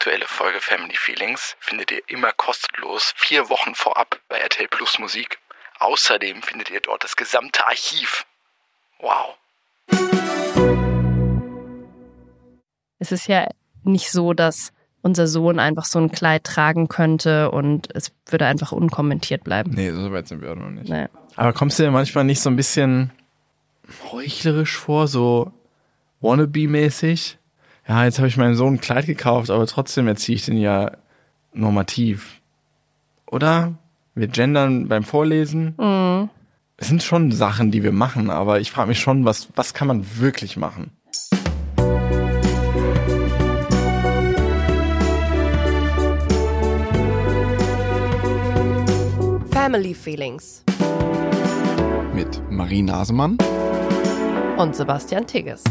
aktuelle Folge Family Feelings findet ihr immer kostenlos vier Wochen vorab bei RTL Plus Musik. Außerdem findet ihr dort das gesamte Archiv. Wow. Es ist ja nicht so, dass unser Sohn einfach so ein Kleid tragen könnte und es würde einfach unkommentiert bleiben. Nee, so weit sind wir auch noch nicht. Nee. Aber kommst du dir manchmal nicht so ein bisschen heuchlerisch vor, so wannabe-mäßig? Ja, jetzt habe ich meinem Sohn ein Kleid gekauft, aber trotzdem erziehe ich den ja normativ. Oder? Wir gendern beim Vorlesen. Mhm. Es sind schon Sachen, die wir machen, aber ich frage mich schon, was, was kann man wirklich machen? Family Feelings Mit Marie Nasemann. und Sebastian Tigges.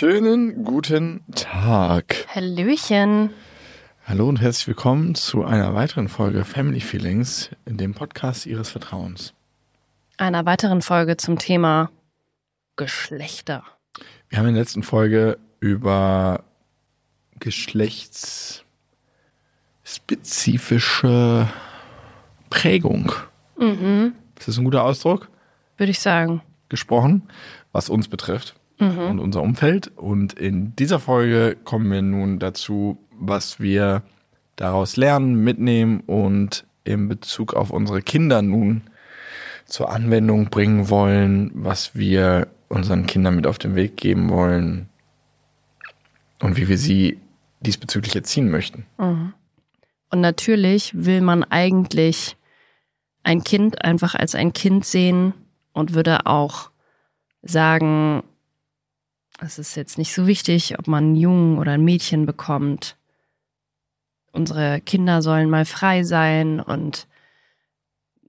Schönen guten Tag. Hallöchen. Hallo und herzlich willkommen zu einer weiteren Folge Family Feelings, in dem Podcast Ihres Vertrauens. Einer weiteren Folge zum Thema Geschlechter. Wir haben in der letzten Folge über geschlechtsspezifische Prägung. Ist das ein guter Ausdruck? Würde ich sagen. Gesprochen, was uns betrifft und unser Umfeld. Und in dieser Folge kommen wir nun dazu, was wir daraus lernen, mitnehmen und in Bezug auf unsere Kinder nun zur Anwendung bringen wollen, was wir unseren Kindern mit auf den Weg geben wollen und wie wir sie diesbezüglich erziehen möchten. Und natürlich will man eigentlich ein Kind einfach als ein Kind sehen und würde auch sagen, es ist jetzt nicht so wichtig, ob man einen Jungen oder ein Mädchen bekommt. Unsere Kinder sollen mal frei sein und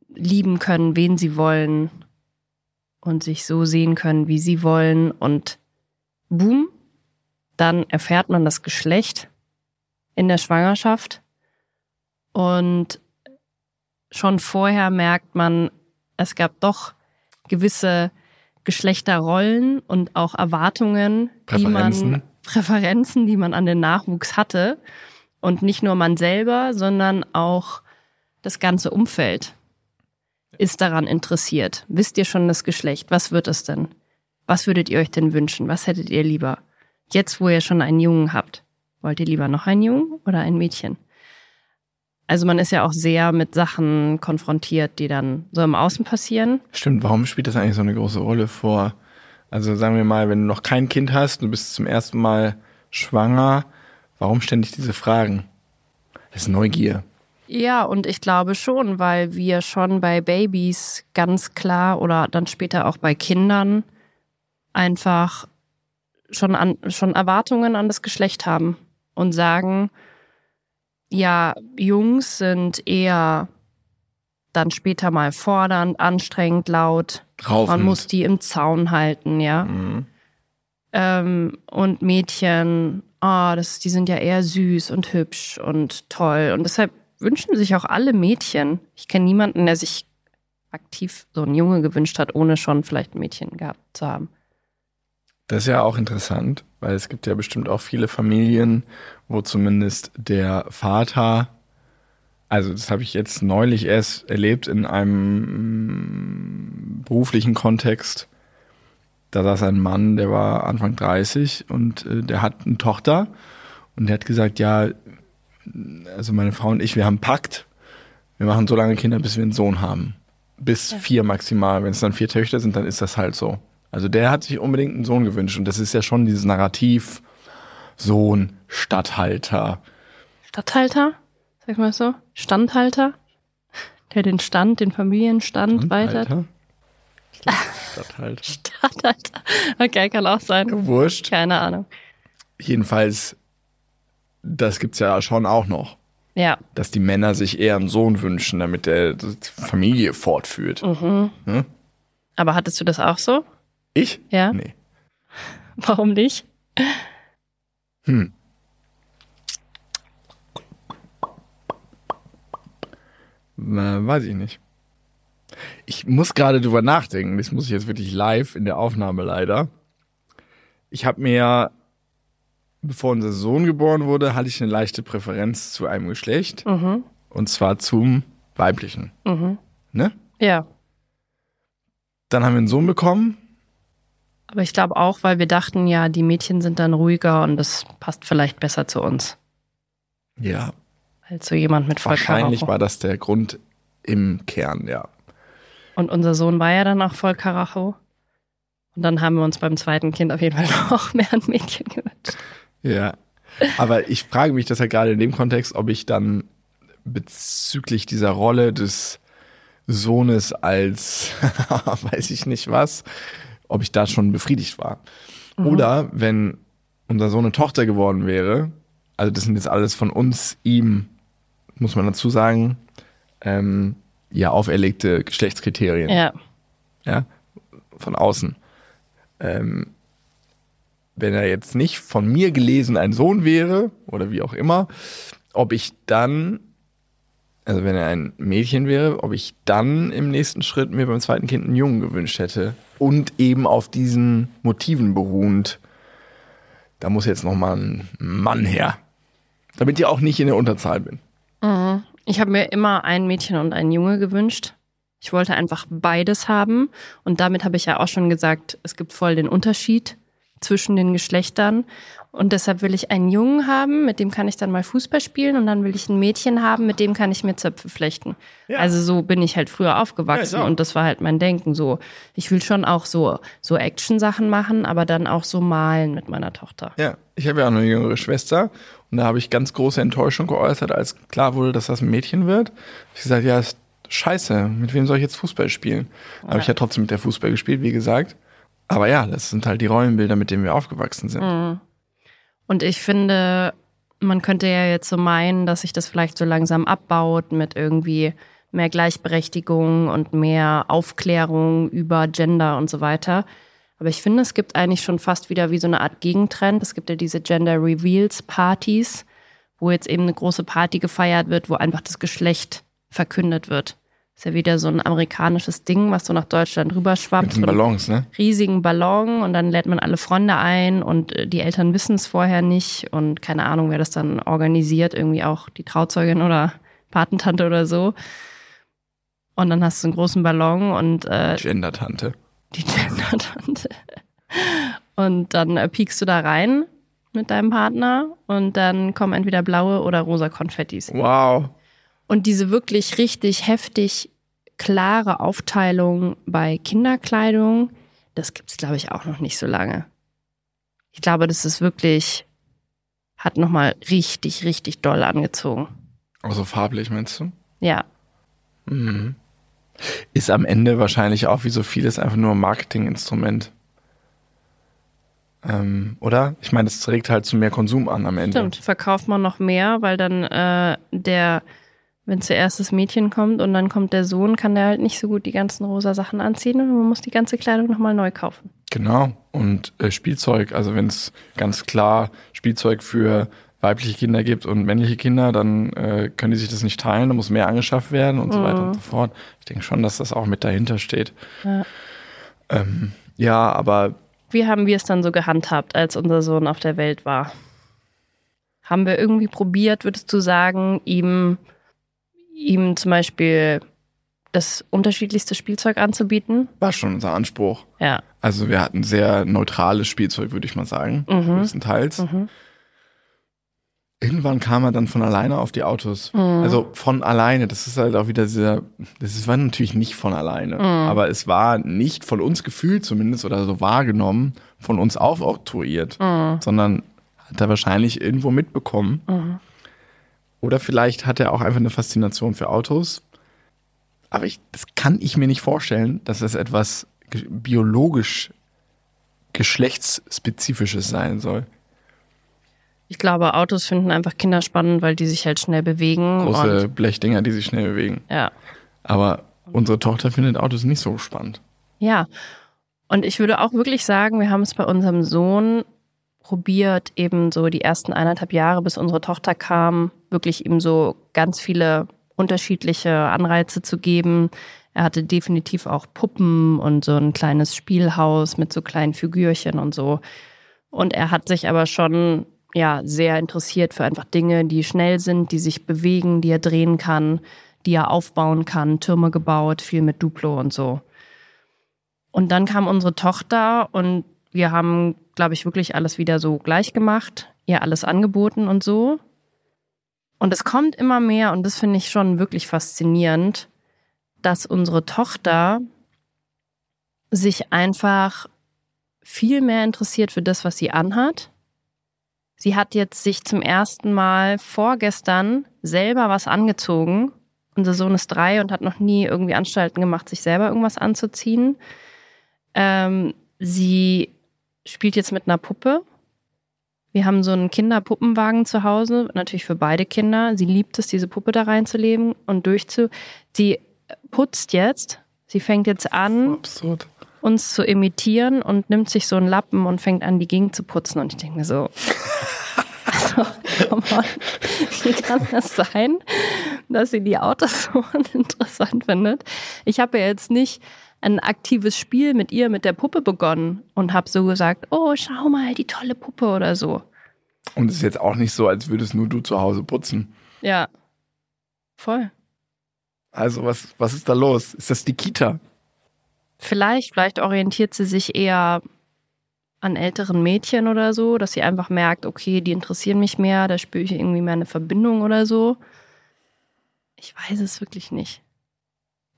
lieben können, wen sie wollen und sich so sehen können, wie sie wollen. Und boom, dann erfährt man das Geschlecht in der Schwangerschaft. Und schon vorher merkt man, es gab doch gewisse Geschlechterrollen und auch Erwartungen, die Präferenzen. man Präferenzen, die man an den Nachwuchs hatte. Und nicht nur man selber, sondern auch das ganze Umfeld ist daran interessiert. Wisst ihr schon das Geschlecht? Was wird es denn? Was würdet ihr euch denn wünschen? Was hättet ihr lieber? Jetzt, wo ihr schon einen Jungen habt, wollt ihr lieber noch einen Jungen oder ein Mädchen? Also man ist ja auch sehr mit Sachen konfrontiert, die dann so im Außen passieren. Stimmt, warum spielt das eigentlich so eine große Rolle vor? Also sagen wir mal, wenn du noch kein Kind hast, du bist zum ersten Mal schwanger, warum ständig diese Fragen? Das ist Neugier. Ja, und ich glaube schon, weil wir schon bei Babys ganz klar oder dann später auch bei Kindern einfach schon, an, schon Erwartungen an das Geschlecht haben und sagen, ja, Jungs sind eher dann später mal fordernd, anstrengend, laut. Draufend. Man muss die im Zaun halten, ja. Mhm. Ähm, und Mädchen, ah, das, die sind ja eher süß und hübsch und toll. Und deshalb wünschen sich auch alle Mädchen. Ich kenne niemanden, der sich aktiv so einen Junge gewünscht hat, ohne schon vielleicht ein Mädchen gehabt zu haben. Das ist ja auch interessant, weil es gibt ja bestimmt auch viele Familien, wo zumindest der Vater, also das habe ich jetzt neulich erst erlebt in einem mm, beruflichen Kontext. Da saß ein Mann, der war Anfang 30 und äh, der hat eine Tochter und der hat gesagt, ja, also meine Frau und ich, wir haben Pakt, wir machen so lange Kinder, bis wir einen Sohn haben. Bis vier maximal. Wenn es dann vier Töchter sind, dann ist das halt so. Also der hat sich unbedingt einen Sohn gewünscht und das ist ja schon dieses Narrativ Sohn, Statthalter. Stadthalter, sag mal so, Standhalter, der den Stand, den Familienstand weiter. Statthalter? Statthalter. Stadthalter. Okay, kann auch sein. Wurscht. Keine Ahnung. Jedenfalls, das gibt's ja schon auch noch, Ja, dass die Männer sich eher einen Sohn wünschen, damit er die Familie fortführt. Mhm. Hm? aber hattest du das auch so? Ich? Ja. Nee. Warum nicht? Hm. Äh, weiß ich nicht. Ich muss gerade drüber nachdenken. Das muss ich jetzt wirklich live in der Aufnahme leider. Ich habe mir, bevor unser Sohn geboren wurde, hatte ich eine leichte Präferenz zu einem Geschlecht. Mhm. Und zwar zum weiblichen. Mhm. Ne? Ja. Dann haben wir einen Sohn bekommen. Aber ich glaube auch, weil wir dachten, ja, die Mädchen sind dann ruhiger und das passt vielleicht besser zu uns. Ja, Als so jemand mit wahrscheinlich Vollkaracho. war das der Grund im Kern, ja. Und unser Sohn war ja dann auch voll Karacho. Und dann haben wir uns beim zweiten Kind auf jeden Fall auch mehr ein Mädchen gewünscht. Ja. Aber ich frage mich das ja gerade in dem Kontext, ob ich dann bezüglich dieser Rolle des Sohnes als, weiß ich nicht was, ob ich da schon befriedigt war. Oder wenn unser Sohn eine Tochter geworden wäre, also das sind jetzt alles von uns, ihm, muss man dazu sagen, ähm, ja, auferlegte Geschlechtskriterien Ja. ja, von außen. Ähm, wenn er jetzt nicht von mir gelesen ein Sohn wäre oder wie auch immer, ob ich dann, also wenn er ein Mädchen wäre, ob ich dann im nächsten Schritt mir beim zweiten Kind einen Jungen gewünscht hätte und eben auf diesen Motiven beruhend. Da muss jetzt noch mal ein Mann her, damit ich auch nicht in der Unterzahl bin. Mhm. Ich habe mir immer ein Mädchen und einen Junge gewünscht. Ich wollte einfach beides haben. Und damit habe ich ja auch schon gesagt, es gibt voll den Unterschied zwischen den Geschlechtern. Und deshalb will ich einen Jungen haben, mit dem kann ich dann mal Fußball spielen. Und dann will ich ein Mädchen haben, mit dem kann ich mir Zöpfe flechten. Ja. Also so bin ich halt früher aufgewachsen. Ja, und das war halt mein Denken so. Ich will schon auch so, so Action-Sachen machen, aber dann auch so malen mit meiner Tochter. Ja, ich habe ja auch eine jüngere Schwester und da habe ich ganz große Enttäuschung geäußert, als klar wurde, dass das ein Mädchen wird. Ich gesagt, ja, ist scheiße, mit wem soll ich jetzt Fußball spielen? Da habe ich ja trotzdem mit der Fußball gespielt, wie gesagt. Aber ja, das sind halt die Rollenbilder, mit denen wir aufgewachsen sind. Und ich finde, man könnte ja jetzt so meinen, dass sich das vielleicht so langsam abbaut mit irgendwie mehr Gleichberechtigung und mehr Aufklärung über Gender und so weiter. Aber ich finde, es gibt eigentlich schon fast wieder wie so eine Art Gegentrend. Es gibt ja diese Gender Reveals Partys, wo jetzt eben eine große Party gefeiert wird, wo einfach das Geschlecht verkündet wird. Ist ja wieder so ein amerikanisches Ding, was so nach Deutschland rüberschwappt. Mit den Ballons, ne? riesigen Ballon und dann lädt man alle Freunde ein und äh, die Eltern wissen es vorher nicht und keine Ahnung, wer das dann organisiert, irgendwie auch die Trauzeugin oder Patentante oder so. Und dann hast du einen großen Ballon und äh, Gender-Tante. die Gender-Tante. Und dann äh, piekst du da rein mit deinem Partner und dann kommen entweder blaue oder rosa Konfettis. Wow. Und diese wirklich richtig heftig klare Aufteilung bei Kinderkleidung, das gibt's glaube ich auch noch nicht so lange. Ich glaube, das ist wirklich hat noch mal richtig richtig doll angezogen. Also farblich, meinst du? Ja, Mhm. Ist am Ende wahrscheinlich auch wie so vieles einfach nur ein Marketinginstrument. Ähm, oder? Ich meine, es trägt halt zu mehr Konsum an am Ende. stimmt. Verkauft man noch mehr, weil dann äh, der wenn zuerst das Mädchen kommt und dann kommt der Sohn, kann der halt nicht so gut die ganzen rosa Sachen anziehen und man muss die ganze Kleidung nochmal neu kaufen. Genau. Und äh, Spielzeug, also wenn es ganz klar Spielzeug für weibliche Kinder gibt und männliche Kinder, dann äh, können die sich das nicht teilen, da muss mehr angeschafft werden und so weiter und so fort. Ich denke schon, dass das auch mit dahinter steht. Ja. Ähm, ja, aber Wie haben wir es dann so gehandhabt, als unser Sohn auf der Welt war? Haben wir irgendwie probiert, würdest du sagen, ihm, ihm zum Beispiel das unterschiedlichste Spielzeug anzubieten? war schon unser Anspruch. Ja. Also wir hatten sehr neutrales Spielzeug, würde ich mal sagen, Mhm. größtenteils. Mhm. Irgendwann kam er dann von alleine auf die Autos. Mhm. Also von alleine. Das ist halt auch wieder sehr, das war natürlich nicht von alleine. Mhm. Aber es war nicht von uns gefühlt zumindest oder so wahrgenommen, von uns aufoktroyiert, Mhm. sondern hat er wahrscheinlich irgendwo mitbekommen. Oder vielleicht hat er auch einfach eine Faszination für Autos. Aber ich, das kann ich mir nicht vorstellen, dass es etwas biologisch geschlechtsspezifisches sein soll. Ich glaube, Autos finden einfach Kinder spannend, weil die sich halt schnell bewegen. Große Blechdinger, die sich schnell bewegen. ja. Aber unsere Tochter findet Autos nicht so spannend. Ja. Und ich würde auch wirklich sagen, wir haben es bei unserem Sohn probiert, eben so die ersten eineinhalb Jahre, bis unsere Tochter kam, wirklich ihm so ganz viele unterschiedliche Anreize zu geben. Er hatte definitiv auch Puppen und so ein kleines Spielhaus mit so kleinen Figürchen und so. Und er hat sich aber schon ja sehr interessiert für einfach Dinge, die schnell sind, die sich bewegen, die er drehen kann, die er aufbauen kann, Türme gebaut, viel mit Duplo und so. Und dann kam unsere Tochter und wir haben, glaube ich, wirklich alles wieder so gleich gemacht, ihr alles angeboten und so. Und es kommt immer mehr, und das finde ich schon wirklich faszinierend, dass unsere Tochter sich einfach viel mehr interessiert für das, was sie anhat. Sie hat jetzt sich zum ersten Mal vorgestern selber was angezogen. Unser Sohn ist drei und hat noch nie irgendwie Anstalten gemacht, sich selber irgendwas anzuziehen. Ähm, sie spielt jetzt mit einer Puppe. Wir haben so einen Kinderpuppenwagen zu Hause, natürlich für beide Kinder. Sie liebt es, diese Puppe da reinzulegen und durchzu. Sie putzt jetzt. Sie fängt jetzt an, Absurd. uns zu imitieren und nimmt sich so einen Lappen und fängt an, die Gegend zu putzen. Und ich denke mir so, also, come on, wie kann das sein, dass sie die Autos so uninteressant findet? Ich habe ja jetzt nicht ein aktives Spiel mit ihr, mit der Puppe begonnen und habe so gesagt, oh, schau mal, die tolle Puppe oder so. Und es ist jetzt auch nicht so, als würdest nur du zu Hause putzen. Ja, voll. Also was, was ist da los? Ist das die Kita? Vielleicht, vielleicht orientiert sie sich eher an älteren Mädchen oder so, dass sie einfach merkt, okay, die interessieren mich mehr, da spüre ich irgendwie mehr eine Verbindung oder so. Ich weiß es wirklich nicht.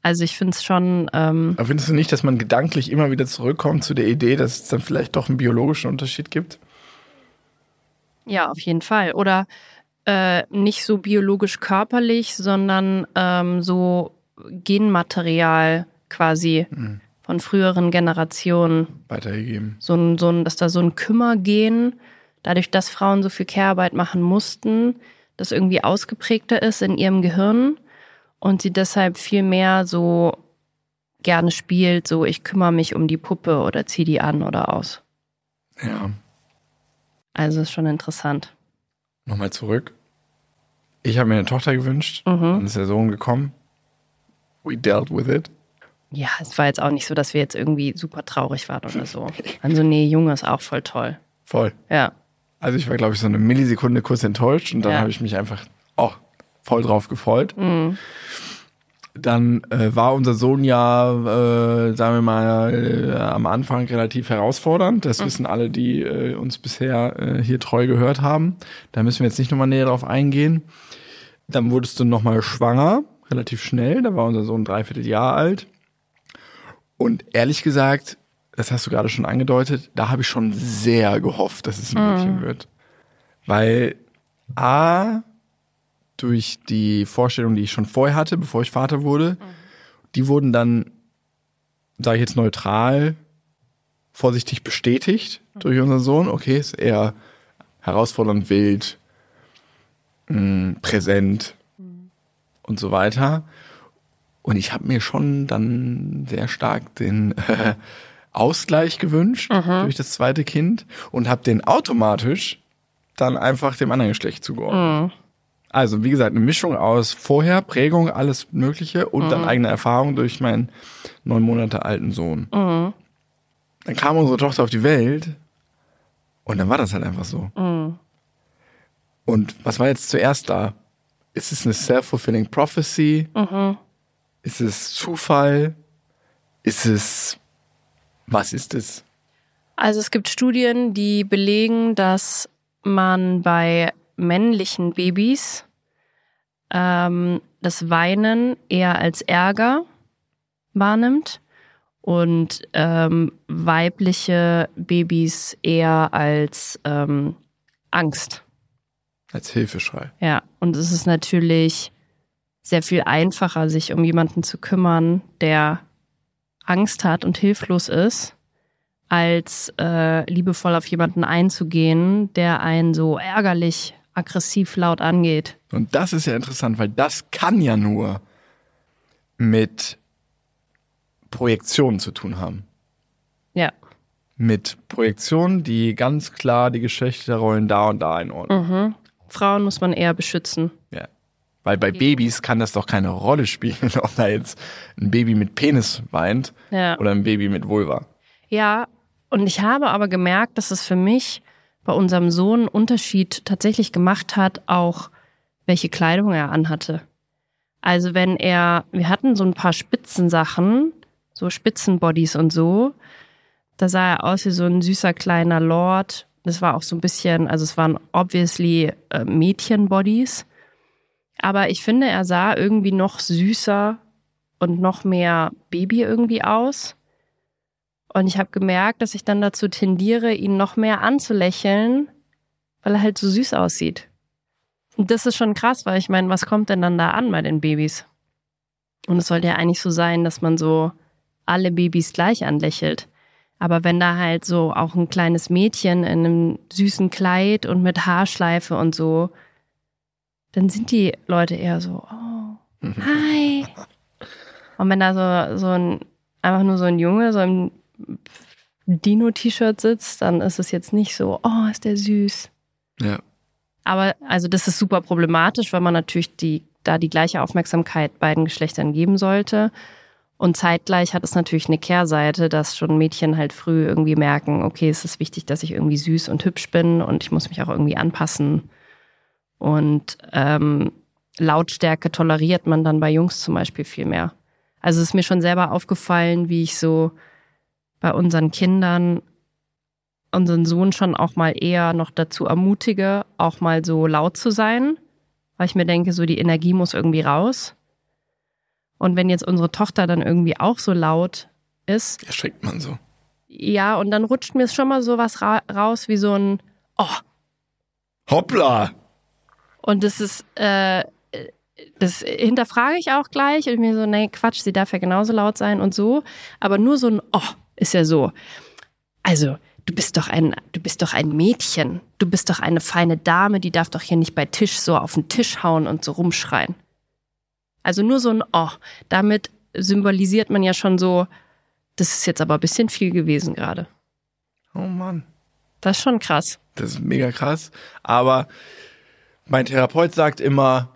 Also ich finde es schon, ähm, Aber findest du nicht, dass man gedanklich immer wieder zurückkommt zu der Idee, dass es dann vielleicht doch einen biologischen Unterschied gibt? ja, auf jeden Fall. Oder äh, nicht so biologisch körperlich, sondern ähm, so Genmaterial quasi Mhm. von früheren Generationen. Weitergegeben. so ein, so ein, dass da so ein Kümmergehen, dadurch, dass Frauen so viel Care-Arbeit machen mussten, das irgendwie ausgeprägter ist in ihrem Gehirn und sie deshalb viel mehr so gerne spielt, so ich kümmere mich um die Puppe oder zieh die an oder aus. Ja. Also ist schon interessant. Nochmal zurück. Ich habe mir eine Tochter gewünscht. Dann ist der Sohn gekommen. We dealt with it. Ja, es war jetzt auch nicht so, dass wir jetzt irgendwie super traurig waren oder so. Also nee, Junge ist auch voll toll. Voll. Ja. Also ich war, glaube ich, so eine Millisekunde kurz enttäuscht und dann Ja. habe ich mich einfach auch voll drauf gefreut. Mhm. Dann äh, war unser Sohn ja, äh, sagen wir mal, äh, am Anfang relativ herausfordernd. Das wissen alle, die äh, uns bisher äh, hier treu gehört haben. Da müssen wir jetzt nicht nochmal näher drauf eingehen. Dann wurdest du nochmal schwanger, relativ schnell. Da war unser Sohn dreiviertel Jahr alt. Und ehrlich gesagt, das hast du gerade schon angedeutet, da habe ich schon sehr gehofft, dass es ein Mädchen wird. Weil A, durch die Vorstellung, die ich schon vorher hatte, bevor ich Vater wurde, die wurden dann, sage ich jetzt neutral, vorsichtig bestätigt durch unseren Sohn. Okay, ist eher herausfordernd, wild, mh, präsent und so weiter. Und ich habe mir schon dann sehr stark den äh, Ausgleich gewünscht durch das zweite Kind und habe den automatisch dann einfach dem anderen Geschlecht zugeordnet. Also, wie gesagt, eine Mischung aus vorher, Prägung, alles Mögliche und dann eigene Erfahrung durch meinen neun Monate alten Sohn. Dann kam unsere Tochter auf die Welt und dann war das halt einfach so. Und was war jetzt zuerst da? Ist es eine self-fulfilling prophecy? Ist es Zufall? Ist es, was ist es? Also es gibt Studien, die belegen, dass man bei männlichen Babys ähm, das Weinen eher als Ärger wahrnimmt und ähm, weibliche Babys eher als ähm, Angst. Als Hilfeschrei. Ja, und es ist natürlich sehr viel einfacher, sich um jemanden zu kümmern, der Angst hat und hilflos ist, als äh, liebevoll auf jemanden einzugehen, der einen so ärgerlich, aggressiv laut angeht. Und das ist ja interessant, weil das kann ja nur mit Projektionen zu tun haben. Ja. Mit Projektionen, die ganz klar die Geschlechterrollen da und da einordnen. Frauen muss man eher beschützen. Ja. Weil bei Babys kann das doch keine Rolle spielen, ob da jetzt ein Baby mit Penis weint Ja. oder ein Baby mit Vulva. Ja, und ich habe aber gemerkt, dass es für mich bei unserem Sohn Unterschied tatsächlich gemacht hat, auch welche Kleidung er anhatte. Also wenn er, wir hatten so ein paar Spitzensachen, so Spitzenbodies und so, da sah er aus wie so ein süßer kleiner Lord. Das war auch so ein bisschen, also es waren obviously äh, Mädchenbodies. Aber ich finde, er sah irgendwie noch süßer und noch mehr Baby irgendwie aus. Und ich habe gemerkt, dass ich dann dazu tendiere, ihn noch mehr anzulächeln, weil er halt so süß aussieht. Und das ist schon krass, weil ich meine, was kommt denn dann da an bei den Babys? Und es sollte ja eigentlich so sein, dass man so alle Babys gleich anlächelt. Aber wenn da halt so auch ein kleines Mädchen in einem süßen Kleid und mit Haarschleife und so, dann sind die Leute eher so, oh, hi. Und wenn da so, so ein, einfach nur so ein Junge, so ein Dino-T-Shirt sitzt, dann ist es jetzt nicht so, oh, ist der süß. Ja. Aber also das ist super problematisch, weil man natürlich die, da die gleiche Aufmerksamkeit beiden Geschlechtern geben sollte. Und zeitgleich hat es natürlich eine Kehrseite, dass schon Mädchen halt früh irgendwie merken, okay, es ist wichtig, dass ich irgendwie süß und hübsch bin und ich muss mich auch irgendwie anpassen. Und ähm, Lautstärke toleriert man dann bei Jungs zum Beispiel viel mehr. Also es ist mir schon selber aufgefallen, wie ich so bei unseren Kindern unseren Sohn schon auch mal eher noch dazu ermutige, auch mal so laut zu sein, weil ich mir denke, so die Energie muss irgendwie raus. Und wenn jetzt unsere Tochter dann irgendwie auch so laut ist, Erschreckt man so. ja, und dann rutscht mir schon mal so was ra raus wie so ein Oh. Hoppla! Und das ist, äh, das hinterfrage ich auch gleich und mir so, nee, Quatsch, sie darf ja genauso laut sein und so. Aber nur so ein Oh ist ja so. Also, du bist doch ein, du bist doch ein Mädchen. Du bist doch eine feine Dame, die darf doch hier nicht bei Tisch so auf den Tisch hauen und so rumschreien. Also nur so ein Oh. Damit symbolisiert man ja schon so, das ist jetzt aber ein bisschen viel gewesen gerade. Oh Mann. Das ist schon krass. Das ist mega krass. Aber mein Therapeut sagt immer,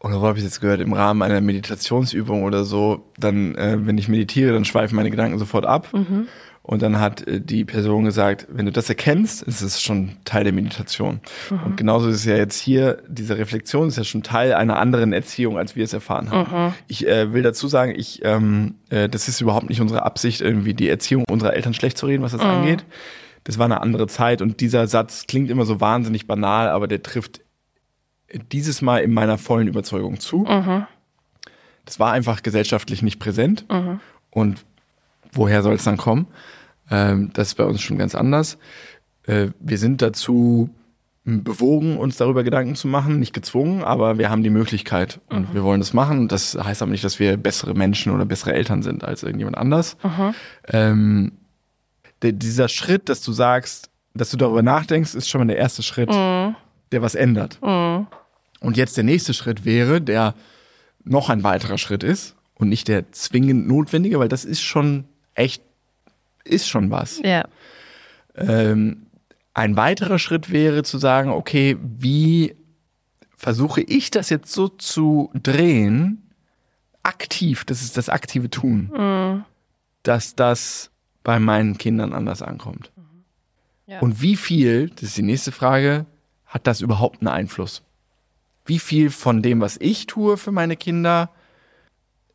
oder wo habe ich jetzt gehört, im Rahmen einer Meditationsübung oder so, dann, äh, wenn ich meditiere, dann schweifen meine Gedanken sofort ab. Und dann hat äh, die Person gesagt, wenn du das erkennst, ist es schon Teil der Meditation. Und genauso ist es ja jetzt hier, diese Reflexion ist ja schon Teil einer anderen Erziehung, als wir es erfahren haben. Ich äh, will dazu sagen, ich, ähm, äh, das ist überhaupt nicht unsere Absicht, irgendwie die Erziehung unserer Eltern schlecht zu reden, was das angeht. Das war eine andere Zeit und dieser Satz klingt immer so wahnsinnig banal, aber der trifft dieses Mal in meiner vollen Überzeugung zu. Das war einfach gesellschaftlich nicht präsent. Und woher soll es dann kommen? Ähm, das ist bei uns schon ganz anders. Äh, wir sind dazu bewogen, uns darüber Gedanken zu machen, nicht gezwungen, aber wir haben die Möglichkeit und wir wollen das machen. Das heißt aber nicht, dass wir bessere Menschen oder bessere Eltern sind als irgendjemand anders. Ähm, der, dieser Schritt, dass du sagst, dass du darüber nachdenkst, ist schon mal der erste Schritt, der was ändert. Und jetzt der nächste Schritt wäre, der noch ein weiterer Schritt ist und nicht der zwingend notwendige, weil das ist schon echt, ist schon was. Ja. Ähm, ein weiterer Schritt wäre zu sagen, okay, wie versuche ich das jetzt so zu drehen, aktiv, das ist das aktive Tun, dass das bei meinen Kindern anders ankommt. Ja. Und wie viel, das ist die nächste Frage, hat das überhaupt einen Einfluss? Wie viel von dem, was ich tue für meine Kinder,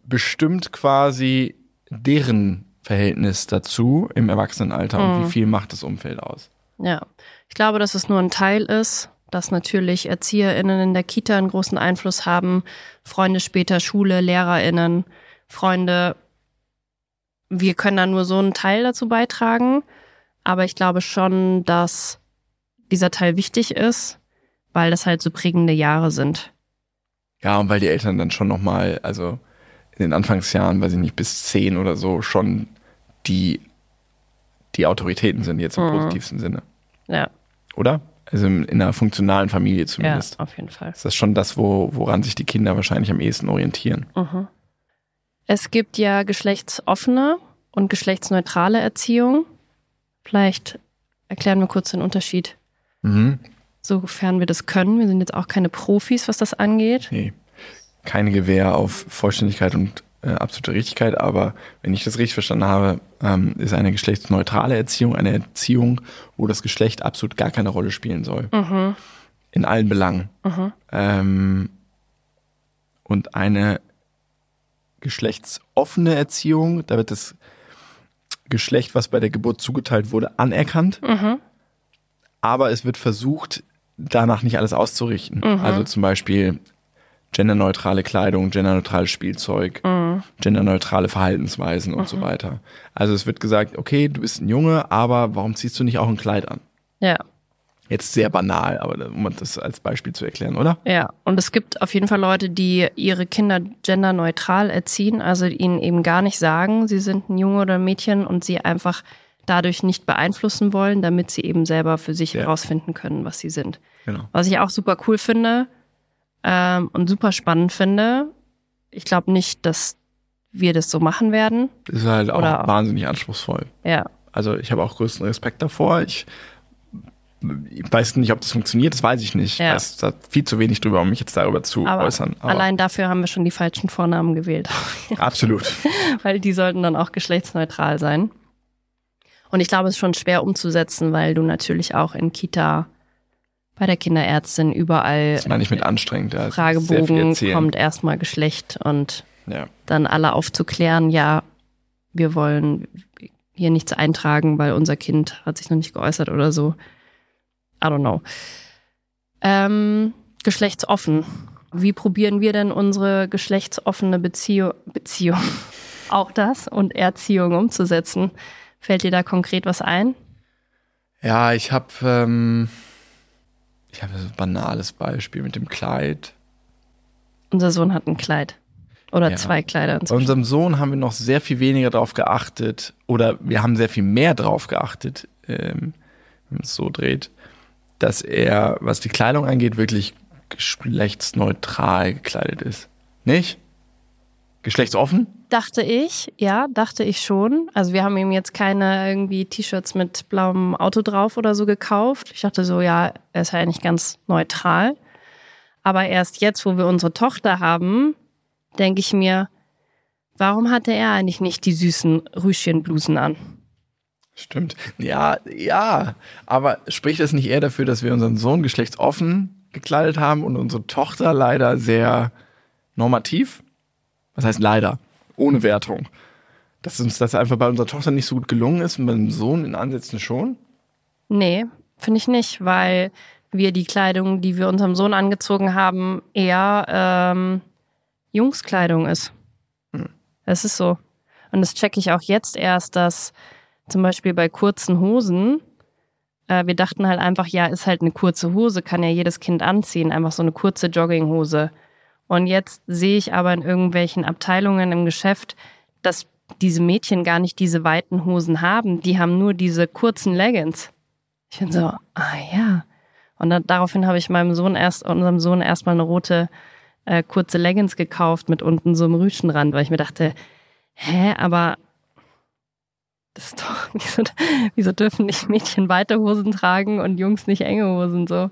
bestimmt quasi deren Verhältnis dazu im Erwachsenenalter und wie viel macht das Umfeld aus? Ja, ich glaube, dass es nur ein Teil ist, dass natürlich ErzieherInnen in der Kita einen großen Einfluss haben, Freunde später, Schule, LehrerInnen, Freunde. Wir können da nur so einen Teil dazu beitragen, aber ich glaube schon, dass dieser Teil wichtig ist, weil das halt so prägende Jahre sind. Ja, und weil die Eltern dann schon nochmal, also in den Anfangsjahren, weiß ich nicht, bis zehn oder so, schon die, die Autoritäten sind jetzt im positivsten Sinne. Ja, Oder? Also in in einer funktionalen Familie ja, zumindest. auf jeden Fall. Ist das schon das, wo, woran sich die Kinder wahrscheinlich am ehesten orientieren? Es gibt ja geschlechtsoffene und geschlechtsneutrale Erziehung. Vielleicht erklären wir kurz den Unterschied. Mhm. sofern wir das können. Wir sind jetzt auch keine Profis, was das angeht. Nee, keine Gewähr auf Vollständigkeit und äh, absolute Richtigkeit, aber wenn ich das richtig verstanden habe, ähm, ist eine geschlechtsneutrale Erziehung eine Erziehung, wo das Geschlecht absolut gar keine Rolle spielen soll. Mhm. In allen Belangen. Mhm. Ähm, und eine geschlechtsoffene Erziehung, da wird das Geschlecht, was bei der Geburt zugeteilt wurde, anerkannt. Mhm. Aber es wird versucht, danach nicht alles auszurichten. Mhm. Also zum Beispiel genderneutrale Kleidung, genderneutrales Spielzeug, Mhm. genderneutrale Verhaltensweisen und so weiter. Also es wird gesagt, okay, du bist ein Junge, aber warum ziehst du nicht auch ein Kleid an? Ja, Jetzt sehr banal, aber um das als Beispiel zu erklären, oder? ja. Und es gibt auf jeden Fall Leute, die ihre Kinder genderneutral erziehen, also ihnen eben gar nicht sagen, sie sind ein Junge oder ein Mädchen und sie einfach dadurch nicht beeinflussen wollen, damit sie eben selber für sich Ja. herausfinden können, was sie sind. Genau. Was ich auch super cool finde ähm, und super spannend finde. Ich glaube nicht, dass wir das so machen werden. Das ist halt auch Oder- wahnsinnig anspruchsvoll. Ja, Also ich habe auch größten Respekt davor. Ich, ich weiß nicht, ob das funktioniert, das weiß ich nicht. Ja. Ich weiß da viel zu wenig drüber, um mich jetzt darüber zu aber, äußern. Aber allein dafür haben wir schon die falschen Vornamen gewählt. absolut. weil die sollten dann auch geschlechtsneutral sein. Und ich glaube, es ist schon schwer umzusetzen, weil du natürlich auch in Kita, bei der Kinderärztin, überall Das meine ich mit anstrengend. Ja. Fragebogen kommt erstmal Geschlecht und Ja. dann alle aufzuklären, ja, wir wollen hier nichts eintragen, weil unser Kind hat sich noch nicht geäußert oder so. I don't know. Ähm, geschlechtsoffen. Wie probieren wir denn unsere geschlechtsoffene Beziehung, Beziehung, auch das und Erziehung umzusetzen? Fällt dir da konkret was ein? Ja, ich habe ähm, ich habe so ein banales Beispiel mit dem Kleid. Unser Sohn hat ein Kleid. Oder Ja. zwei Kleider Bei unserem Sohn haben wir noch sehr viel weniger drauf geachtet oder wir haben sehr viel mehr drauf geachtet, ähm, wenn man es so dreht, dass er, was die Kleidung angeht, wirklich geschlechtsneutral gekleidet ist. Nicht? Geschlechtsoffen? Dachte ich, ja, dachte ich schon. Also wir haben ihm jetzt keine irgendwie T-Shirts mit blauem Auto drauf oder so gekauft. Ich dachte so, ja, er ist ja eigentlich ganz neutral. Aber erst jetzt, wo wir unsere Tochter haben, denke ich mir, warum hatte er eigentlich nicht die süßen Rüschenblusen an? Stimmt. Ja, ja. Aber spricht das nicht eher dafür, dass wir unseren Sohn geschlechtsoffen gekleidet haben und unsere Tochter leider sehr normativ? Was heißt leider? Ohne Wertung. Dass uns das einfach bei unserer Tochter nicht so gut gelungen ist und beim Sohn in Ansätzen schon? Nee, finde ich nicht, weil wir die Kleidung, die wir unserem Sohn angezogen haben, eher ähm, Jungskleidung ist. Es ist so. Und das checke ich auch jetzt erst, dass zum Beispiel bei kurzen Hosen, äh, wir dachten halt einfach, ja, ist halt eine kurze Hose, kann ja jedes Kind anziehen, einfach so eine kurze Jogginghose. Und jetzt sehe ich aber in irgendwelchen Abteilungen im Geschäft, dass diese Mädchen gar nicht diese weiten Hosen haben, die haben nur diese kurzen Leggings. Ich bin so, ah ja. Und dann, daraufhin habe ich meinem Sohn erst, unserem Sohn erstmal eine rote äh, kurze Leggings gekauft mit unten so einem Rüschenrand, weil ich mir dachte, hä, aber das ist doch, wieso, wieso dürfen nicht Mädchen weite Hosen tragen und Jungs nicht enge Hosen so?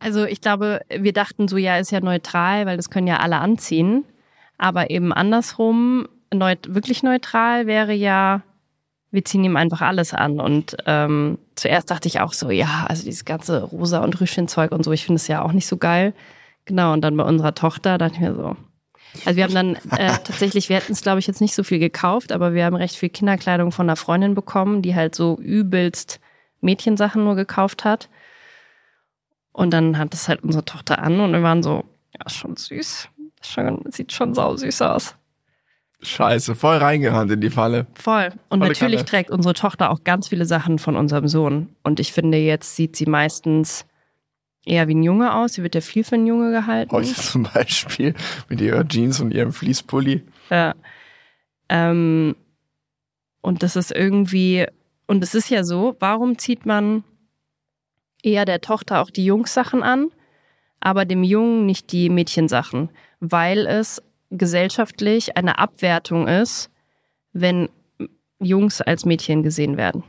Also ich glaube, wir dachten so, ja, ist ja neutral, weil das können ja alle anziehen. Aber eben andersrum, neut wirklich neutral wäre ja, wir ziehen ihm einfach alles an. Und ähm, zuerst dachte ich auch so, ja, also dieses ganze Rosa und Rüschenzeug und so, ich finde es ja auch nicht so geil. Genau, und dann bei unserer Tochter dachte ich mir so. Also wir haben dann äh, tatsächlich, wir hätten es, glaube ich, jetzt nicht so viel gekauft, aber wir haben recht viel Kinderkleidung von einer Freundin bekommen, die halt so übelst Mädchensachen nur gekauft hat. Und dann hat es halt unsere Tochter an und wir waren so, ja, ist schon süß. Schon, sieht schon sau süß aus. Scheiße, voll reingerannt in die Falle. Voll. Und Volle natürlich Kanne. trägt unsere Tochter auch ganz viele Sachen von unserem Sohn. Und ich finde, jetzt sieht sie meistens eher wie ein Junge aus. Sie wird ja viel für einen Junge gehalten. Heute zum Beispiel mit ihrer Jeans und ihrem Fließpulli. Ja. Ähm, und das ist irgendwie, und es ist ja so, warum zieht man eher der Tochter auch die Jungssachen an, aber dem Jungen nicht die Mädchensachen? Weil es gesellschaftlich eine Abwertung ist, wenn Jungs als Mädchen gesehen werden.